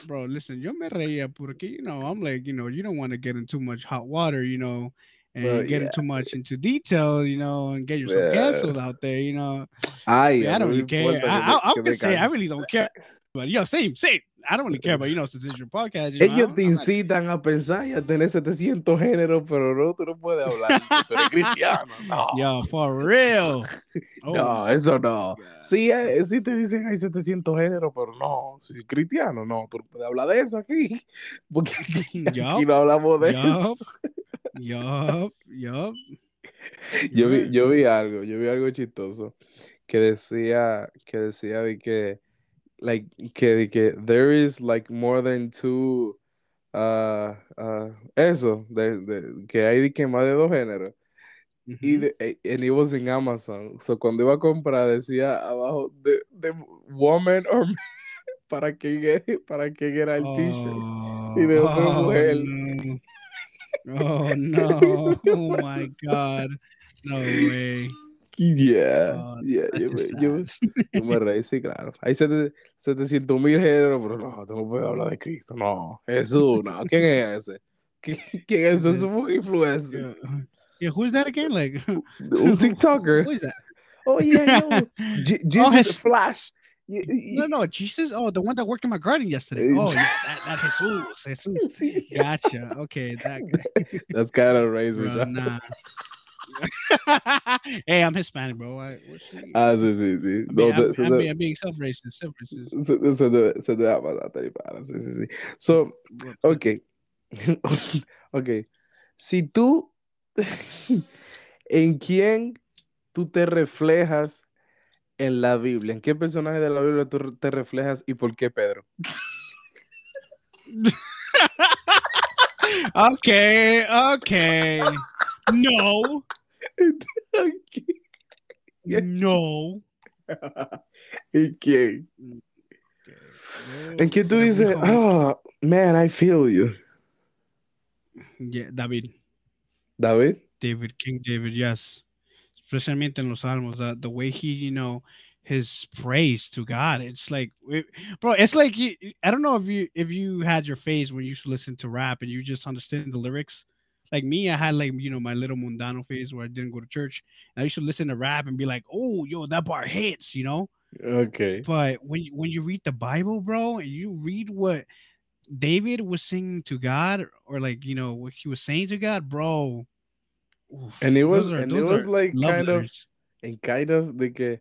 bro, listen, yo me reía porque, you know, I'm like, you know, you don't want to get in too much hot water, you know, and Well, get yeah. too much into detail, you know, and get yourself Yeah. canceled out there, you know. I I a don't really care. I, I, me gonna say I really don't care. But yo, same, same. I don't really care, but you know, since it's your podcast, you Ellos te incitan a pensar y a tener 700 géneros, pero no, tú no puedes hablar. porque Tú eres cristiano. No, Yo, for real. Oh no my eso no. God. Sí, eh, sí te dicen hay 700 géneros, pero no, soy cristiano. No, tú no puedes hablar de eso aquí. Porque aquí, aquí no hablamos de eso. Yup, yup. Yo vi, yo vi algo, yo vi algo chistoso que decía, que decía de que, like, que, de que there is like more than two, uh, uh, eso, de, de- que hay de que más de dos géneros. Y de, eh, and it was in Amazon. So cuando iba a comprar decía abajo de, de woman or man, para que para que era el t-shirt. Oh, Sí, de hombre o oh, mujer. no. Oh no! Oh my God! No way! Yeah, Oh, yeah, yo yo, yo me reí, sí, claro. Hay 700 mil géneros, pero no, tú no puedes hablar de Cristo, no. Jesús, no. ¿Quién es ese? ¿Quién, quién es ese? Es un influencer. Yeah. Who's that again? Like, Un TikToker. Who is that? Oh, yeah, yo. Je- Jesus Jes- Flash. Y- y- No, no, Jesus. Oh, the one that worked in my garden yesterday. Eh, Oh, yeah, that, that Jesus, Jesus. Gotcha. Okay, that. That's kind of racist. Bro, nah. hey, I'm Hispanic, bro. I, Ah, sí, sí, sí. I No, mean, I'm, se, I'm, being, I'm being self-racist, self-racist. se, se te, se te da para, sí, sí, sí. So, ok. ok. Si tú, ¿en quién tú te reflejas en la Biblia? ¿En qué personaje de la Biblia tú te reflejas y por qué Pedro? okay, okay. No, no. ¿En quién? Okay. ¿En quién tú dices, oh, man, I feel you? Yeah, David. David? David, King David, yes. Especialmente en los Salmos, the, the way he, you know, his praise to God. It's like, it- bro, it's like you, I don't know if you if you had your phase when you used to listen to rap and you just understand the lyrics. Like me, I had like you know my little mundano phase where I didn't go to church. And I used to listen to rap and be like, oh, yo, that bar hits, you know. Okay. But when you, when you read the Bible, bro, and you read what David was singing to God, or like you know what he was saying to God, bro. oof, And it was, are- and it was like kind of, and kind of de que,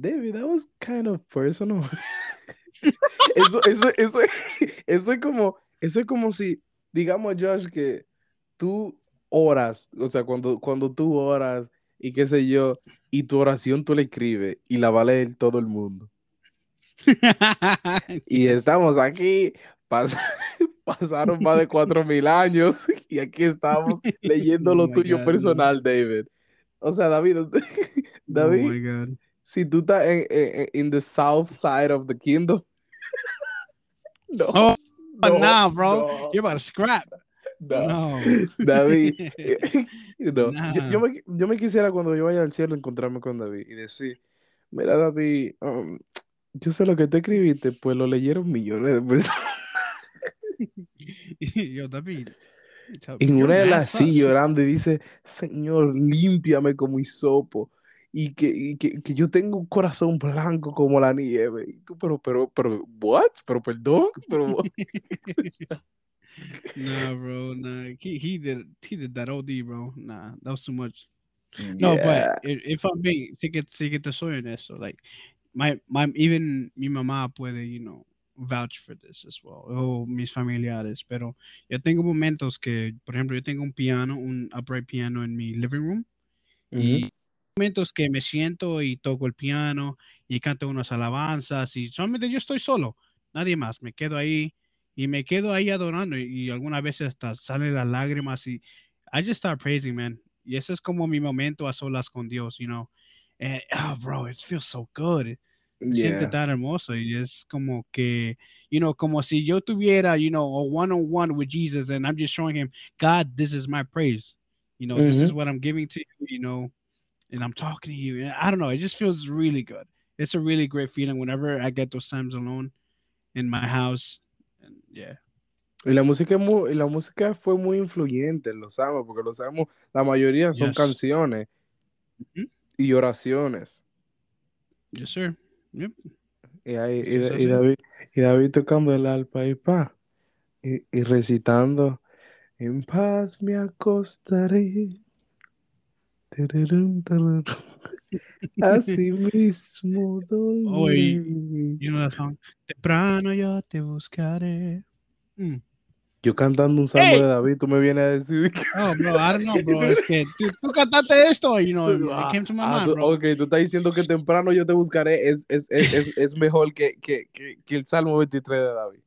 David, that was kind of personal. eso, eso, eso, eso es como, eso es como si, digamos, Josh, que tú oras, o sea, cuando, cuando tú oras y qué sé yo, y tu oración tú la escribes y la va a leer todo el mundo. Y estamos aquí, pas- pasaron más de cuatro mil años y aquí estamos leyendo Oh lo tuyo God, personal, David. O sea, David, Oh David, my god. si tú estás en, en, in the south side of the kingdom. No, Oh, no, nah, bro. no, You're about to scrap. No. No. David, you know, yo, me, yo me quisiera cuando yo vaya al cielo encontrarme con David y decir, mira David, um, yo sé lo que te escribiste, pues lo leyeron millones de personas. Yo, David. En una de las llorando y dice, Señor, límpiame como hisopo y que, y que, que yo tengo un corazón blanco como la nieve. Y tú, pero, pero, pero, what? Pero, perdón, pero? Nah, bro. Nah. He, he did he did that OD, bro. Nah, that was too much. No, but i- if I'm being sí que, sí que te soy honesto, like my my even mi mamá puede, you know, vouch for this as well. O mis familiares, pero yo tengo momentos que, por ejemplo, yo tengo un piano, un upright piano en mi living room y momentos que me siento y toco el piano y canto unas alabanzas y solamente yo estoy solo, nadie más, me quedo ahí y me quedo ahí adorando y, algunas veces hasta salen las lágrimas y I just start praising, man. Y ese es como mi momento a solas con Dios, you know. And, oh, bro, it feels so good. Siente tan hermoso y es como que, you know, como si yo tuviera, you know, a one on one with Jesus and I'm just showing him, God, this is my praise. You know, this is mm-hmm. what I'm giving to you, you know, and I'm talking to you. And I don't know, it just feels really good. It's a really great feeling whenever I get those times alone in my house. Yeah. Y la música muy, la música fue muy influyente en los amos, porque los amos, la mayoría son Yes. canciones y oraciones. Yes, sir. Yep. Y, ahí, y. David, y David tocando el alpa y pa, y, y recitando, en paz me acostaré. Tararán, tararán. Así mismo Oh, y- dormiré. You know that song? Temprano yo te buscaré. Mm. Yo cantando un salmo Hey. de David, tú me vienes a decir que... Oh, bro, I don't know, bro. Es que tú, tú cantaste esto, you know, Ah, it came to my ah, mind, tú- bro. ok, tú estás diciendo que temprano yo te buscaré, es, es, es, es, es mejor que, que, que, que el Salmo 23 de David.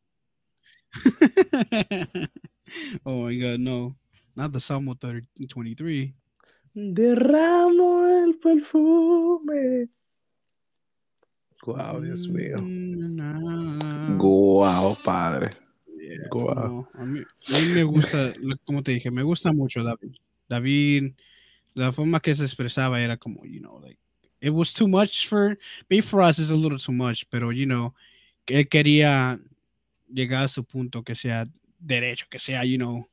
oh my God, no, not the Salmo 30, 23. Derramo el perfume. Wow, Dios mío. Mm, Wow, padre. yeah, Guau. no, a, mí, a mí me gusta, como te dije, me gusta mucho David. David, la forma que se expresaba era como, you know, like, it was too much for, maybe for us it's a little too much, pero, you know, que él quería llegar a su punto que sea derecho, que sea, you know,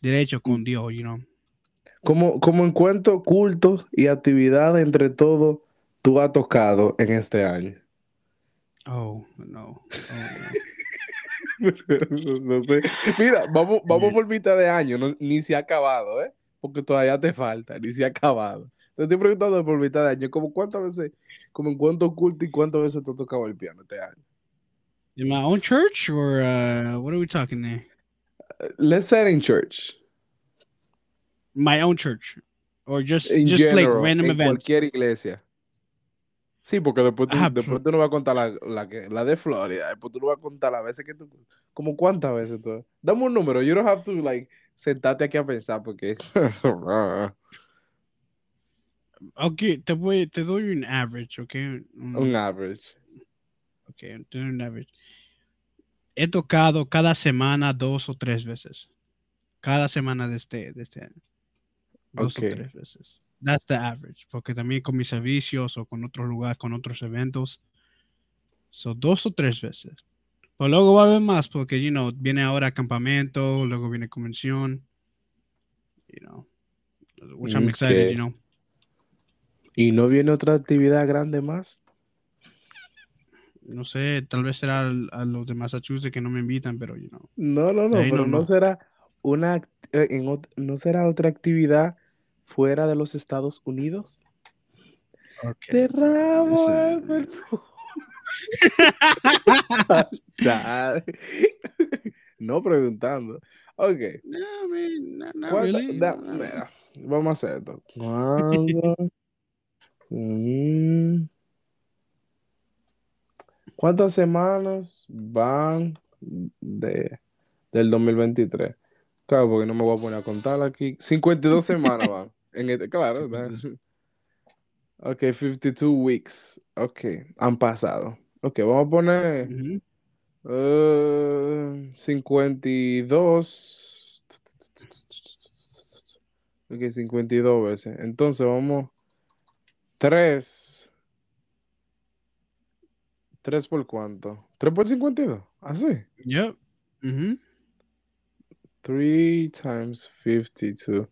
derecho con Dios, you know. Como, como encuentro cultos y actividades entre todos, tú has tocado en este año. Oh, no. Oh, No sé. Mira, vamos, vamos por mitad de año, no- ni se ha acabado, ¿eh? Porque todavía te falta, ni se ha acabado. Te estoy preguntando por mitad de año, como cuántas veces, como en cuánto culto y cuántas veces tú has tocado el piano este año. In my own church or uh, what are we talking there? Let's say in church, My own church. Or just, in just like random en events. cualquier iglesia. Sí, porque después tú, después tú no vas a contar la, la, que, la de Florida, después tú no vas a contar las veces que tú, como cuántas veces tú. Dame un número, you don't have to like sentarte aquí a pensar porque Okay, te voy, te doy un average, okay? Mm, un average. Okay, te doy un average. He tocado cada semana dos o tres veces. Cada semana de este, de este año. Dos Ok. o tres veces. That's the average. Porque también con mis servicios o con otros lugares, con otros eventos. So, dos o tres veces. Pero luego va a haber más porque, you know, viene ahora campamento, luego viene convención. You know, which I'm excited, you know. ¿Y no viene otra actividad grande más? No sé, tal vez será al- a los de Massachusetts que no me invitan, pero, you know. No, no, no, pero no, será una act- eh, en no será otra actividad fuera de los Estados Unidos. Perfume. Ya. No preguntando. Ok. No, man, not ¿cuánta- really. No, no. mira, vamos a hacer esto. ¿Cuándo? Mm. ¿Cuántas semanas van de, del 2023? Claro, porque no me voy a poner a contar aquí. 52 semanas van. En este- claro, ¿verdad? 52. Ok, 52 weeks. Ok, han pasado. Ok, vamos a poner Ujú. eh, 52. Ok, 52 veces. Entonces vamos. 3. ¿3 por cuánto? ¿3 por 52? Así. Yep. Ujú. 3 times 52.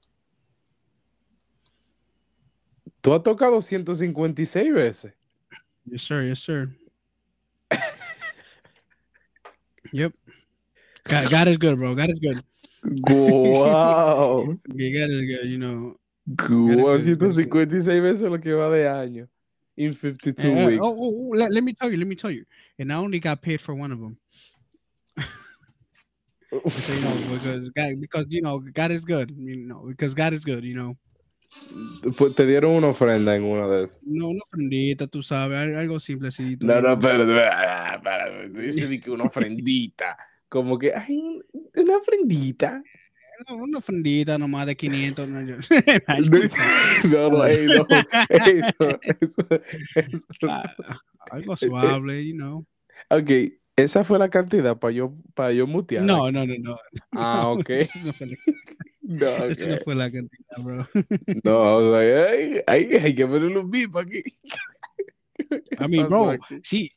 Tú has tocado 156 veces. Yes, sir. Yes, sir. yep. God, God is good, bro. God is good. ¡Guau! Yeah, God is good. You know. Good, 156 veces lo que va de año. In 52 Uh, weeks. oh, oh, oh, let, let me tell you. Let me tell you. And I only got paid for one of them. So, you know, because God, because you know, God is good. You know, because God is good. You know. Te dieron una ofrenda en uno de esos. No, una prendita, tú sabes, al- algo simplecito. No, no, pero. Tú dices de que una ofrendita. como que, ay, una ofrendita. Una ofrendita nomás de 500. No, yo- No, no, ey, no, ey, no, eso- eso- Ah, Algo suave, you know. Ok, esa fue la cantidad para yo, para yo mutear. No, no, no, no. Ah, ok. No fue la, No, esa no fue la cantidad, bro. No, o sea, ay, ay, hay que ponerle un bip aquí. I mean, bro, aquí? sí,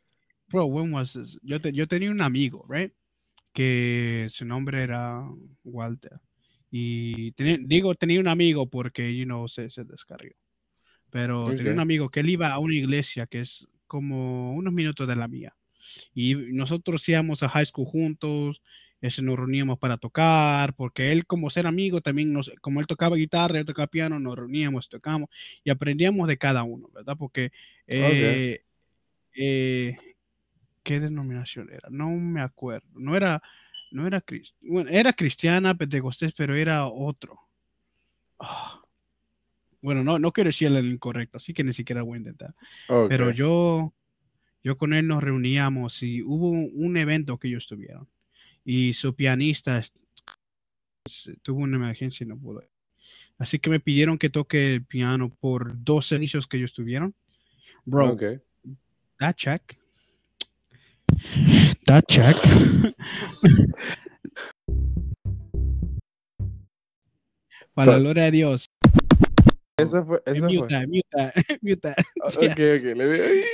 bro, when was this? Yo, te- yo tenía un amigo, right? Que su nombre era Walter. Y tenía- digo, tenía un amigo porque, you know, se, se descargó. Pero tenía un amigo que él iba a una iglesia que es como unos minutos de la mía. Y nosotros íbamos a high school juntos, ese nos reuníamos para tocar, porque él como ser amigo también, nos, como él tocaba guitarra, yo tocaba piano, nos reuníamos, tocamos y aprendíamos de cada uno, ¿verdad? Porque, eh, eh, ¿qué denominación era? No me acuerdo, no era, no era, bueno, era cristiana, pentecostés, pero era otro. Ah. Bueno, no, no quiero decir el incorrecto, así que ni siquiera voy a intentar. Ok. Pero yo, yo con él nos reuníamos y hubo un, evento que ellos estuvieron. Y su pianista est- s- tuvo una emergencia y no pudo. Así que me pidieron que toque el piano por dos servicios que ellos tuvieron. Bro, Ok. that check. That check. Para la gloria de Dios. Esa fue, esa Mute fue. that, mute that, mute that. Ah, Yes. Ok, ok. Le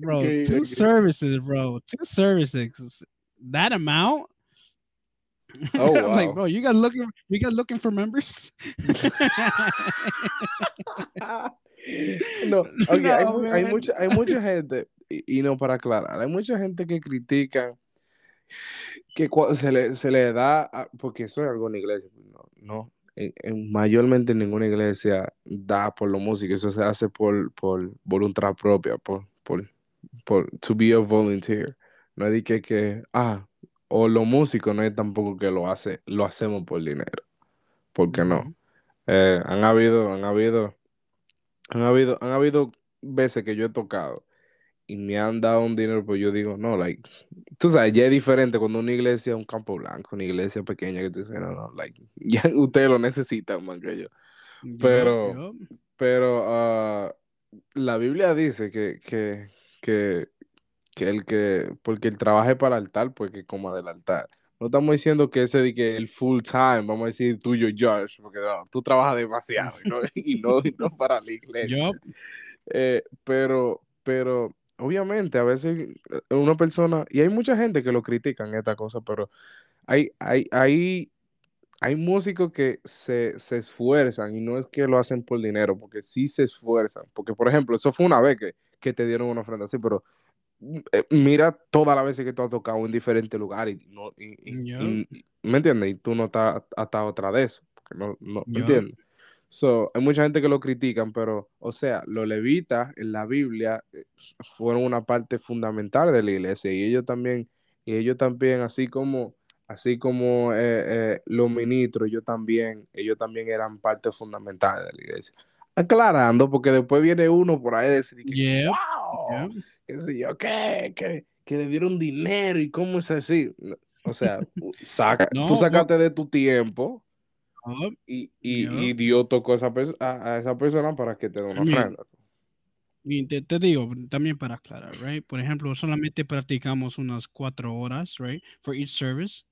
bro. Ok, two services, bro. Two services. That amount. Oh, I'm like, wow. bro, you guys looking, you guys looking for members? No, ok, hay, No, hay man. mucha, hay mucha gente, y, y no para aclarar, hay mucha gente que critica que se le, se le da, a- porque eso es algo en la iglesia, pues, no, no, mayormente en ninguna iglesia da por lo músico, eso se hace por, por voluntad propia, por, por, por, to be a volunteer, no es que, que, ah, o lo músico no es tampoco que lo hace, lo hacemos por dinero, porque no. Eh, han habido, han habido, han habido, han habido veces que yo he tocado y me han dado un dinero, pues yo digo, no, like, tú sabes, ya es diferente cuando una iglesia es un campo blanco, una iglesia pequeña que tú dices, no, no, like, ya ustedes lo necesitan más que yo. Pero-. Pero ah, la Biblia dice que, que, que, que el que, porque el trabaje para el altar, pues que coma del altar. No estamos diciendo que ese de que el full time, vamos a decir tuyo, Josh, porque no, tú trabajas demasiado y no, y no, y no para la iglesia. Eh, pero, pero obviamente a veces eh, una persona, y hay mucha gente que lo critican esta cosa, pero hay, hay, hay, hay músicos que se, se esfuerzan y no es que lo hacen por dinero, porque sí se esfuerzan. Porque, por ejemplo, eso fue una vez que, que te dieron una ofrenda así, pero eh, mira todas las veces que tú has tocado en diferentes lugares y no, y- y- Yup. y- y- ¿me entiendes? Y tú no estás atado otra de eso, porque no, no, ¿me entiendes? So, hay mucha gente que lo critican, pero, o sea, los levitas en la Biblia eh, fueron una parte fundamental de la iglesia y ellos también, y ellos también, así como, así como eh, eh, los ministros, ellos también, ellos también eran parte fundamental de la iglesia. Aclarando, porque después viene uno por ahí a decir que, Yep, wow, qué sé yo, ¿qué? Que, que le dieron dinero y cómo es así. O sea, saca, No, tú no. sacaste de tu tiempo Y, y, y Dios tocó a esa, a, a esa persona para que te dé una ofrenda. Y te, te digo, también para aclarar, right? Por ejemplo, solamente practicamos unas cuatro horas, right? For each service.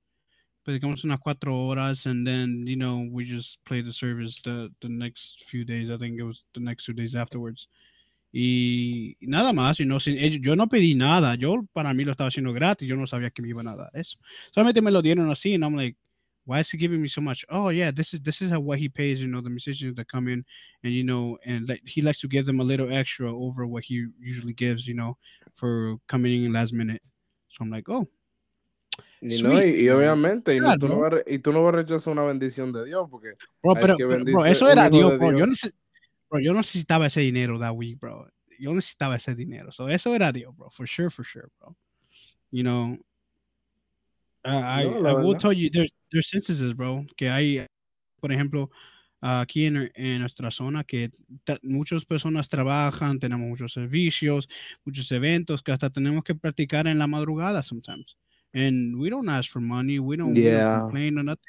Practicamos unas cuatro horas and then, you know, we just play the service the, the next few days. I think it was the next two days afterwards. Y nada más, you know, sin- ellos- yo no pedí nada. Yo, para mí, lo estaba haciendo gratis. Yo no sabía que me iban a dar eso. Solamente me lo dieron así and I'm like, why is he giving me so much? Oh yeah, this is this is how what he pays. You know, the musicians that come in, and you know, and like he likes to give them a little extra over what he usually gives. You know, for coming in last minute. So I'm like, oh, Y, no, y, y obviamente, y, no- tú no Claro. vas y tú no vas a rechazar una bendición de Dios, porque bro, pero, que pero, bro, eso era Dios, bro. Yo, neces- bro, yo necesitaba ese dinero that week, bro. Yo necesitaba ese dinero. So eso era Dios, bro. For sure, for sure, bro. You know, I, No, la I will tell you, there's, there's instances, bro, que hay, por ejemplo, aquí en, en nuestra zona, que muchas personas trabajan, tenemos muchos servicios, muchos eventos, que hasta tenemos que practicar en la madrugada sometimes. and we don't ask for money. We don't, we don't complain or nothing.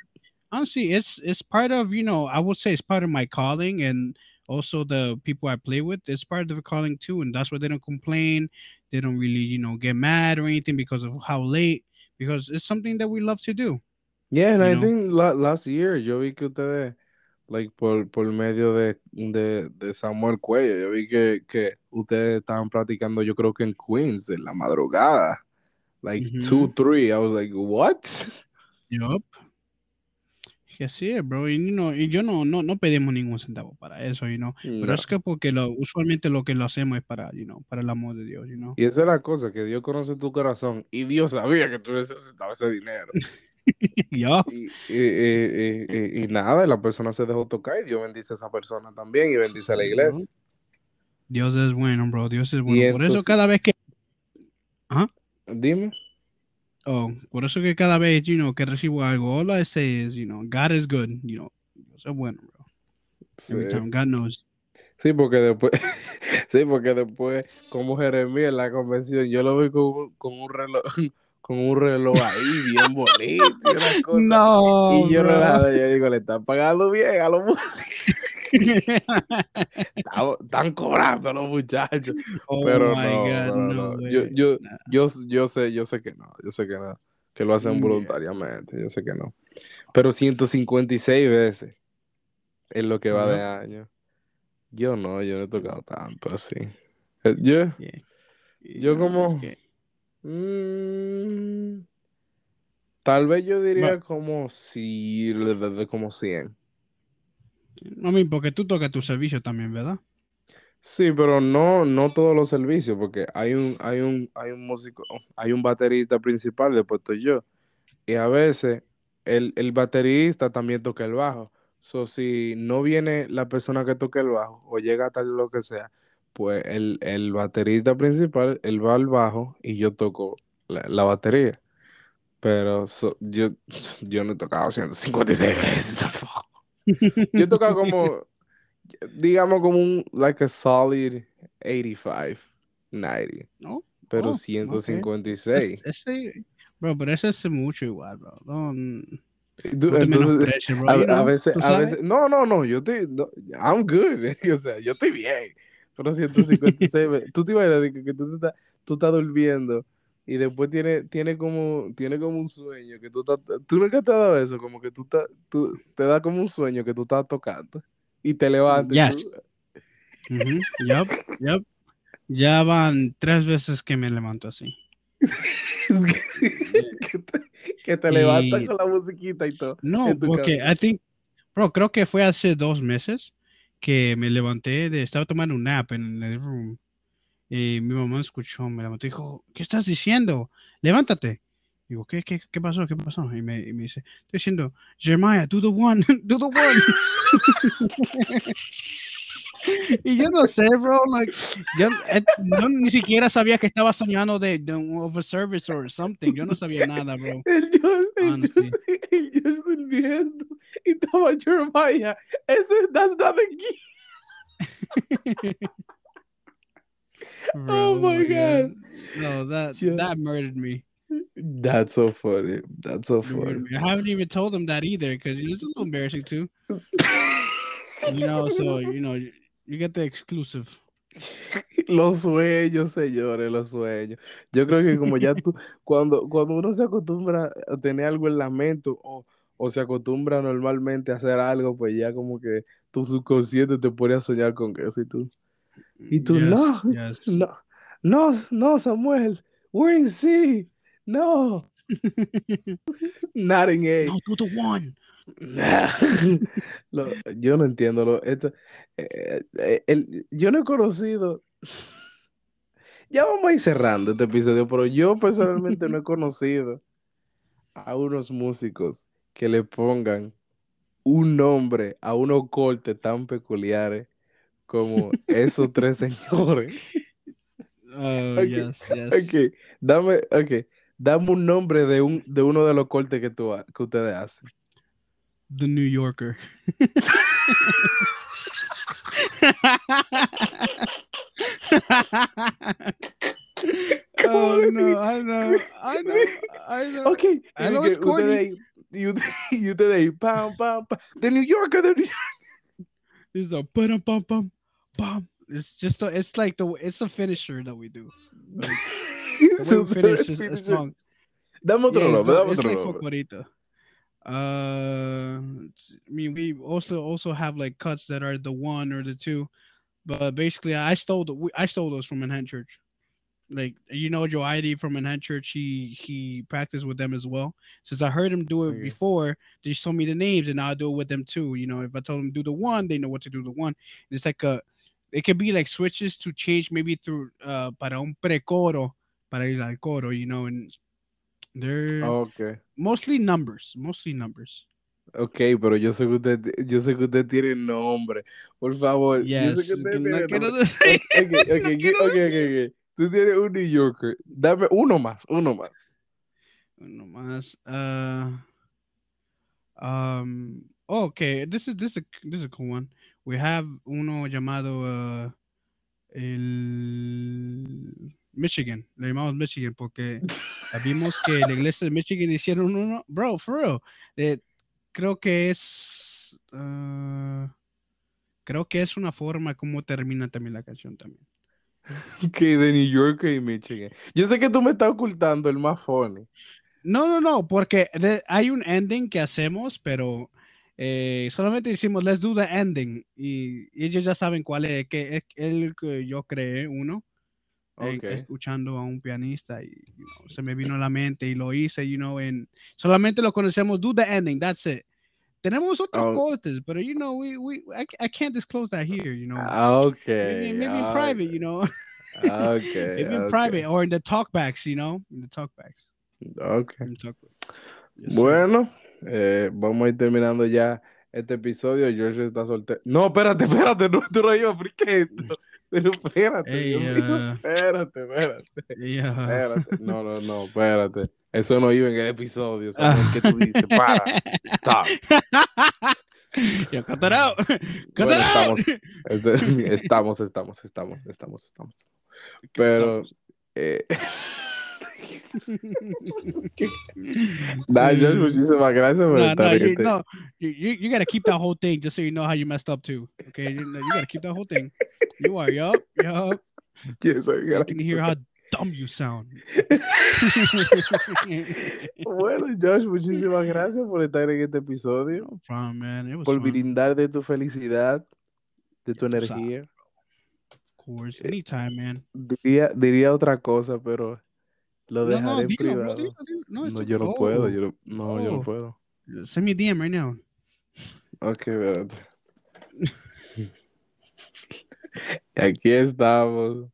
Honestly, it's it's part of you know I would say it's part of my calling and also the people I play with. It's part of the calling too, and that's why they don't complain. They don't really you know get mad or anything because of how late because it's something that we love to do. Yeah, and I know? think la- last year yo vi que ustedes, like, por, por medio de, de, de Samuel Cuello, yo vi que, que ustedes estaban practicando, yo creo que en Queens, en la madrugada. Like, two, three. I was like, what? Yup. Que sí, bro. Y, no, y yo no, no, no pedimos ningún centavo para eso, you know. Pero No. es que porque lo, usualmente lo que lo hacemos es para, you know, para el amor de Dios, you know. Y esa es la cosa, que Dios conoce tu corazón y Dios sabía que tú necesitabas ese dinero. Yup. Y, y- y- y- y- y nada, la persona se dejó tocar y Dios bendice a esa persona también y bendice a la iglesia. Dios es bueno, bro. Dios es bueno. Por eso entonces- cada vez que, Dime. Oh, por eso que cada vez, you know, que recibo algo, all I say is, you know, God is good, you know. Dios es bueno, bro. Every Sí. time, God knows. Sí, porque después, sí, porque después, como Jeremías en la convención, yo lo vi con, con un reloj, con un reloj ahí bien bonito y una cosa. No, y yo bro. relajado, yo digo, le están pagando bien a los músicos. Están, cobrando los muchachos. oh pero no, God, pero no, no. Yo, yo, yo, yo sé, yo sé que no, yo sé que no, que lo hacen voluntariamente, yo sé que no. Pero 156 veces en lo que va de año. Yo no, yo no he tocado tanto así. Eh, Yo, Yeah. Yo como- es mm, tal vez yo diría como si, como 100. I mean, porque tú tocas tu servicio también, ¿verdad? Sí, pero no, no todos los servicios, porque hay un, hay un, hay un músico, hay un baterista principal, después estoy yo. Y a veces el, el baterista también toca el bajo. So, si no viene la persona que toca el bajo o llega tal lo que sea, pues el, el baterista principal, él va al bajo y yo toco la, la batería. Pero yo, yo no he tocado 156 veces tampoco. Yo he tocado como, digamos, como un, like a solid 85, 90, No, pero Oh, ok. 156. Es- ese, bro, pero ese es mucho igual, bro. No, tú- entonces, bro. a, you a veces, a veces, no, no, no, yo estoy, no, I'm good, o sea, yo estoy bien, pero 156, ve- tú te imaginas que, que tú, te estás, tú estás durmiendo y después tiene, tiene como, tiene como un sueño, que tú estás, tú nunca te has dado eso, como que tú, estás, tú te da como un sueño que tú estás tocando y te levantas Yes. tú- Ujú, yup, yup. Ya van tres veces que me levanto así. que te, que te levantas Y- con la musiquita y todo. No, porque cabeza. I think, bro, creo que fue hace dos meses que me levanté de, estaba tomando un nap en el room. Y mi mamá escuchó, me levantó y dijo, ¿qué estás diciendo? Levántate. Digo, ¿qué, qué, qué pasó? ¿Qué pasó? Y me, y me dice, estoy diciendo, Jeremiah, do the one, do the one. y yo no sé, bro, like, yo eh, no, ni siquiera sabía que estaba soñando de, de un of a service or something. Yo no sabía nada, bro. El Dios durmiendo y estaba Jeremiah. Ese, that's not the key. Oh my God. No, that Yeah. that murdered me. That's so funny. That's so funny. I haven't even told him that either because it's a little embarrassing too. You know, so you know, you, you get the exclusive. Los sueños, señores, los sueños. Yo creo que como ya tú, cuando, cuando uno se acostumbra a tener algo en la mente o, o se acostumbra normalmente a hacer algo, pues ya como que tu subconsciente te pone a soñar con eso y tú. Y tú, yes, no, yes. no, no, no, Samuel, we're in C. No, not in A. No, do the one. Lo- yo no entiendo. Lo, esto, eh, eh, el- yo no he conocido. Ya vamos a ir cerrando este episodio, pero yo personalmente no he conocido a unos músicos que le pongan un nombre a unos cortes tan peculiares como esos tres señores. Oh Ok, yes, yes. Ok, dame, ok, dame un nombre de, un, de uno de los cortes que, tú, que ustedes hacen. The New Yorker. Oh, no, I know, I know, I know. Ok, y I know it's corny. ustedes ahí, y ustedes- y ustedes ahí, pam, pam, pam, de New York, de New York. It's a bum bum bum bum. It's just a, it's like the it's a finisher that we do. Like, way we finish is a song. Dame otro Yeah, nombre, dame otro like nombre. Focorito. Uh, I mean, we also also have like cuts that are the one or the two, but basically, I stole the I stole those from Manhattan Church. Like you know, Joe ID from Manhattan Church, he he practiced with them as well. Since I heard him do it Okay. before, they just told me the names, and now I do it with them too. You know, if I told them to do the one, they know what to do the one. It's like a, it could be like switches to change maybe through uh para un precoro, para ir al coro, you know, and they're Ok, mostly numbers, mostly numbers. ok, pero yo sé que usted, yo sé que usted tiene nombre. Por favor, Yes, yo sé que usted no quiero decir- Ok, ok, no ok, ok, ok, ok. Tú tienes un New Yorker. Dame uno más, uno más. Uno más. Uh, um. oh, okay. This is this is a, this is a cool one. We have uno llamado uh, el Michigan. Le llamamos Michigan porque vimos que la iglesia de Michigan hicieron uno. Bro, for real. Eh, creo que es. uh, creo que es una forma como termina también la canción también. Que de New York y Michigan. Yo sé que tú me estás ocultando el más funny. No, no, no, porque de- hay un ending que hacemos, pero eh, solamente decimos let's do the ending y, y ellos ya saben cuál es, que es el que yo creé uno, en- Ok. escuchando a un pianista y you know, se me vino a la mente y lo hice, you know, en solamente lo conocemos do the ending, that's it. Tenemos otros Oh. cortes, pero you know, we, we I, I can't disclose that here, you know. Ah, Ok. maybe maybe in ah, private, you know, ah, Ok. maybe in private or in the talkbacks, you know, in the talkbacks. ok. in the talkback. Yes, sir. Eh, vamos a ir terminando ya este episodio. George está soltero. No, espérate, espérate, no, tú no ibas a esto. Pero espérate, Ey, Dios mío, ah. espérate, espérate, espérate. No, no, no, espérate. Eso no iba en el episodio, ¿sabes? ¿Qué tú dices? Para, stop. Yo, cut that out. Cut Bueno, that out. Este- estamos, estamos, estamos, estamos, estamos. Pero, eh, Nah, George, muchísimas gracias por no, estar no, en you, no, you, you, you gotta keep that whole thing just so you know how you messed up too. Okay, you, you gotta keep that whole thing. You are, yup, yup. Yes, I You got can hear how dumb you sound. Bueno, Josh, muchísimas gracias por estar en este episodio, no problem, man. It was por fun, brindar de tu felicidad, de tu energía. of course. Anytime, man. Diría, diría otra cosa, pero lo No, dejaré no, en dilo, bro, privado. dilo, dilo. No, No, yo no puedo, Oh, yo no, no, yo no Oh. puedo. Send me a DM right now. Ok, espérate. Aquí estamos.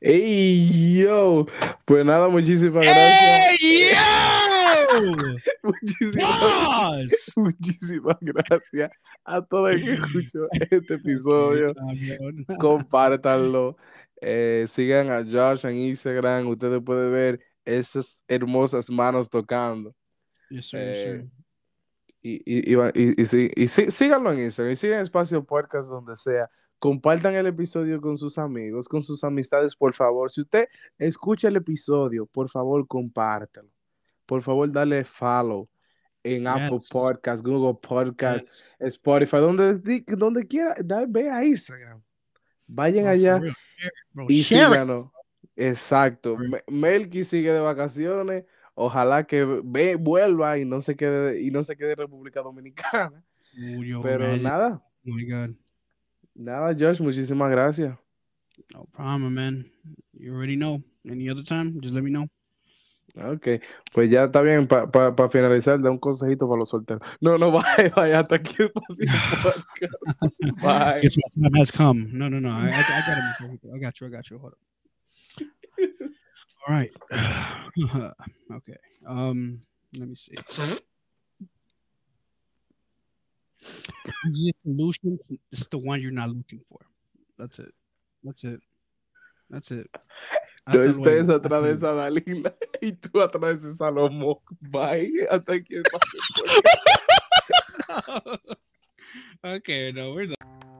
¡Ey, yo! Pues nada, muchísimas gracias. Hey, yo! Muchísimas, muchísimas gracias a todo el que escuchó este episodio. Compártanlo. eh, sigan a Josh en Instagram. Ustedes pueden ver esas hermosas manos tocando. Yes, sir, Eh, yes. Y, sí- síganlo en Instagram y sigan Espacio Podcast donde sea. Compartan el episodio con sus amigos, con sus amistades, por favor. Si usted escucha el episodio, por favor, compártelo. Por favor, dale follow en Apple. Podcast, Google Podcast, Yes. Spotify, donde, donde quiera. da- ve a Instagram. Vayan Bro, for allá bro. y síganos. Exacto. Melky sigue de vacaciones. Ojalá que ve, vuelva y no se quede y no se quede en República Dominicana. Pero man. nada, Oh my God. nada, Josh, muchísimas gracias. No problem, man. You already know. Any other time, just let me know. Ok, pues ya está bien. Para finalizar, da un consejito para los solteros. No, no, vaya, vaya, hasta aquí el. Bye. Guess my time has come. No, no, no. I, I, I got it. I got you. I got you. Hold up. All right. okay. Um, let me see. Easiest solution is the one you're not looking for. That's it. That's it. That's it. No Hasta estés luego. atrás de esa Dalila y tú atrás de ese Salomón. Bye. Hasta Espacio Podcast. okay, no, we're done.